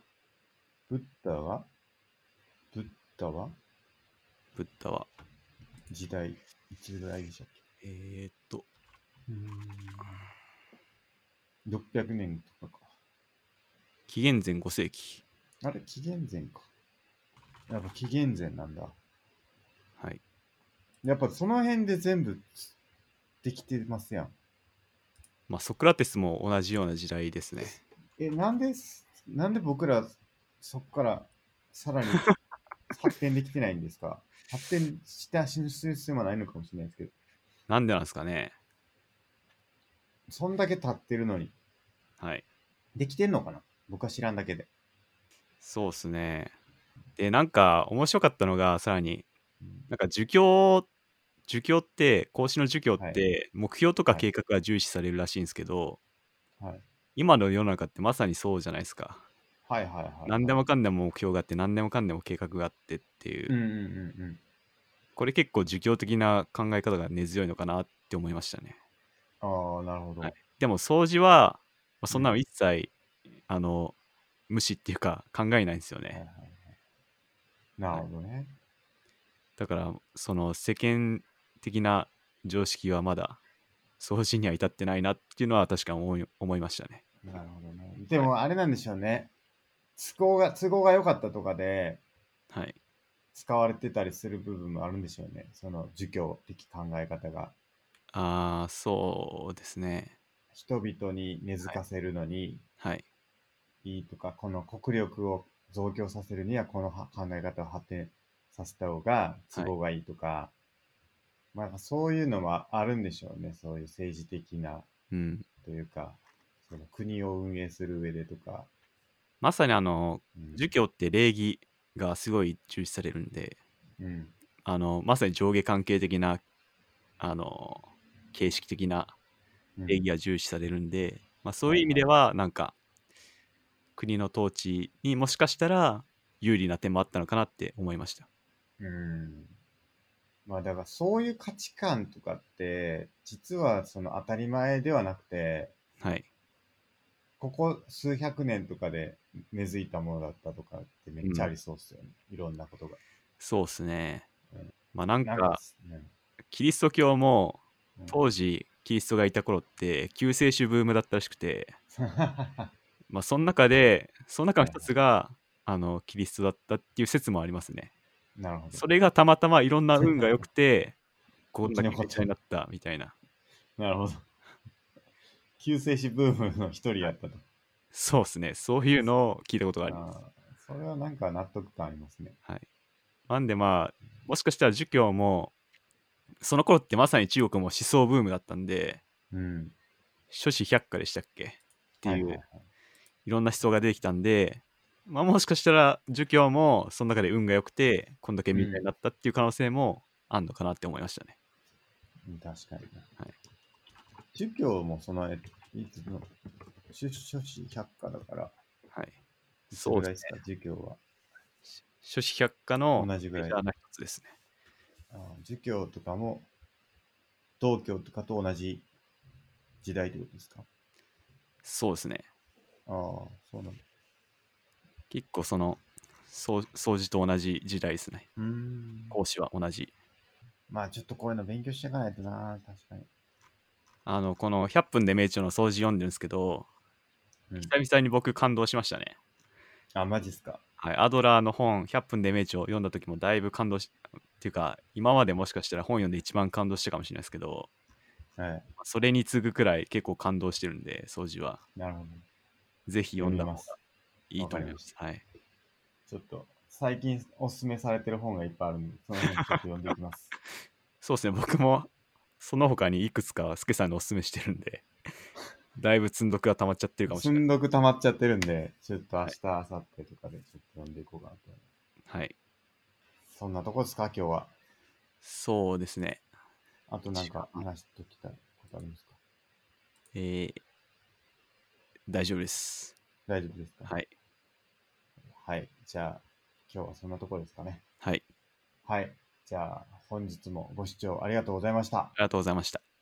ブッダは？ブッダは？ブッダは。時代、いつぐらいでしたっえー、っと、け ?600 年とかか。紀元前5世紀。あれ、紀元前か。やっぱ紀元前なんだ。はい。やっぱその辺で全部できてますやん。まあ、ソクラテスも同じような時代ですね。え、なんです、なんで僕らそこからさらに 発展できてないんですか？発展した進出必要はないのかもしれないですけど、なんでなんですかね。そんだけ経ってるのに、はい。できてんのかな？僕は知らんだけで。そうですね。で、なんか面白かったのが、さらに、うんなんか儒教、儒教って、孔子の儒教っはいて、目標とかはい計画が重視されるらしいんですけど、はい。今の世の中ってまさにそうじゃないですか。はいはいはい。何でもかんでも目標があって、何でもかんでも計画があってっていう、うんうんうんうん。これ結構儒教的な考え方が根強いのかなって思いましたね。ああ、なるほど。はいでも掃除は、まあ、そんなの一切、あの無視っていうか考えないんですよね。はいはいはいなるほどね。だからその世間的な常識はまだ掃除には至ってないなっていうのは確かに思い思いましたね。なるほどね。でもあれなんでしょうね。都合が、都合が良かったとかではい。使われてたりする部分もあるんでしょうね。その儒教的考え方が。ああ、そうですね。人々に根付かせるのにはい。いいとか、この国力を増強させるにはこのは考え方を発展させた方が都合がいいとか、まあそういうのはあるんでしょうね。そういう政治的なうん。というか、その国を運営する上でとか。まさにあの、うん儒教って礼儀がすごい重視されるんで、うん。あの、まさに上下関係的な、あの、形式的なうん礼儀が重視されるんで、まあ、そういう意味ではなんか国の統治にもしかしたら有利な点もあったのかなって思いました。うん。まあだからそういう価値観とかって、実はその当たり前ではなくて、はい。ここ数百年とかで根付いたものだったとかってめっちゃありそうっすよね。いろんなことが。そうっすねうん。まあなんなんかねキリスト教もうん当時キリストがいた頃って救世主ブームだったらしくて、まあその中でその中の一つがあのキリストだったっていう説もありますね。なるほどそ。れがたまたまいろんな運が良くて こんなにめちゃになったみたいな。なるほど。救世主ブームの一人やったと。そうっすね。そういうのを聞いたことがあります。それはなんか納得感ありますね。はい。なんでまあ、もしかしたら儒教も、その頃ってまさに中国も思想ブームだったんで、うん。諸子百科でしたっけ？っていう、いはいはいはいろんな思想が出てきたんで、まあ、もしかしたら儒教もその中で運が良くて、こんだけみんなになったっていう可能性もあんのかなって思いましたね。うん確かにね。はい儒教もその、えいつの、出書士百科だから、はい。そそうですすか、儒教は。諸子百科の同じぐらいメジャーな一つですね。ああ儒教とかも、道教とかと同じ時代ってことですか？そうですね。ああ、そうなんだ。結構その、そう掃除と同じ時代ですね。うーん。講師は同じ。まあちょっとこういうの勉強していかないとな、確かに。あの、この100分で名著の掃除読んでるんですけど、うん、久々に僕感動しましたね。あ、マジっすか？はい、アドラーの本100分で名著を読んだ時もだいぶ感動しっていうか今までもしかしたら本読んで一番感動したかもしれないですけどはい。それに次ぐくらい結構感動してるんで掃除はなるほど。ぜひ読んだ方がます。いいと思いますはい、ちょっと、最近おすすめされてる本がいっぱいあるんで、その辺ちょっと読んでいきます。そうですね僕もその他にいくつかスケさんにおすすめしてるんで だいぶ積んどくが溜まっちゃってるかもしれない。積んどく溜まっちゃってるんで、ちょっと明日、明後日とかでちょっと読んでいこうかなと。はい。そんなとこですか、今日は。そうですね。あとなんか話しておきたいことありますか？えー、大丈夫です。大丈夫ですか？はい。はい。じゃあ、今日はそんなところですかね。はい。はい。じゃあ、本日もご視聴ありがとうございました。ありがとうございました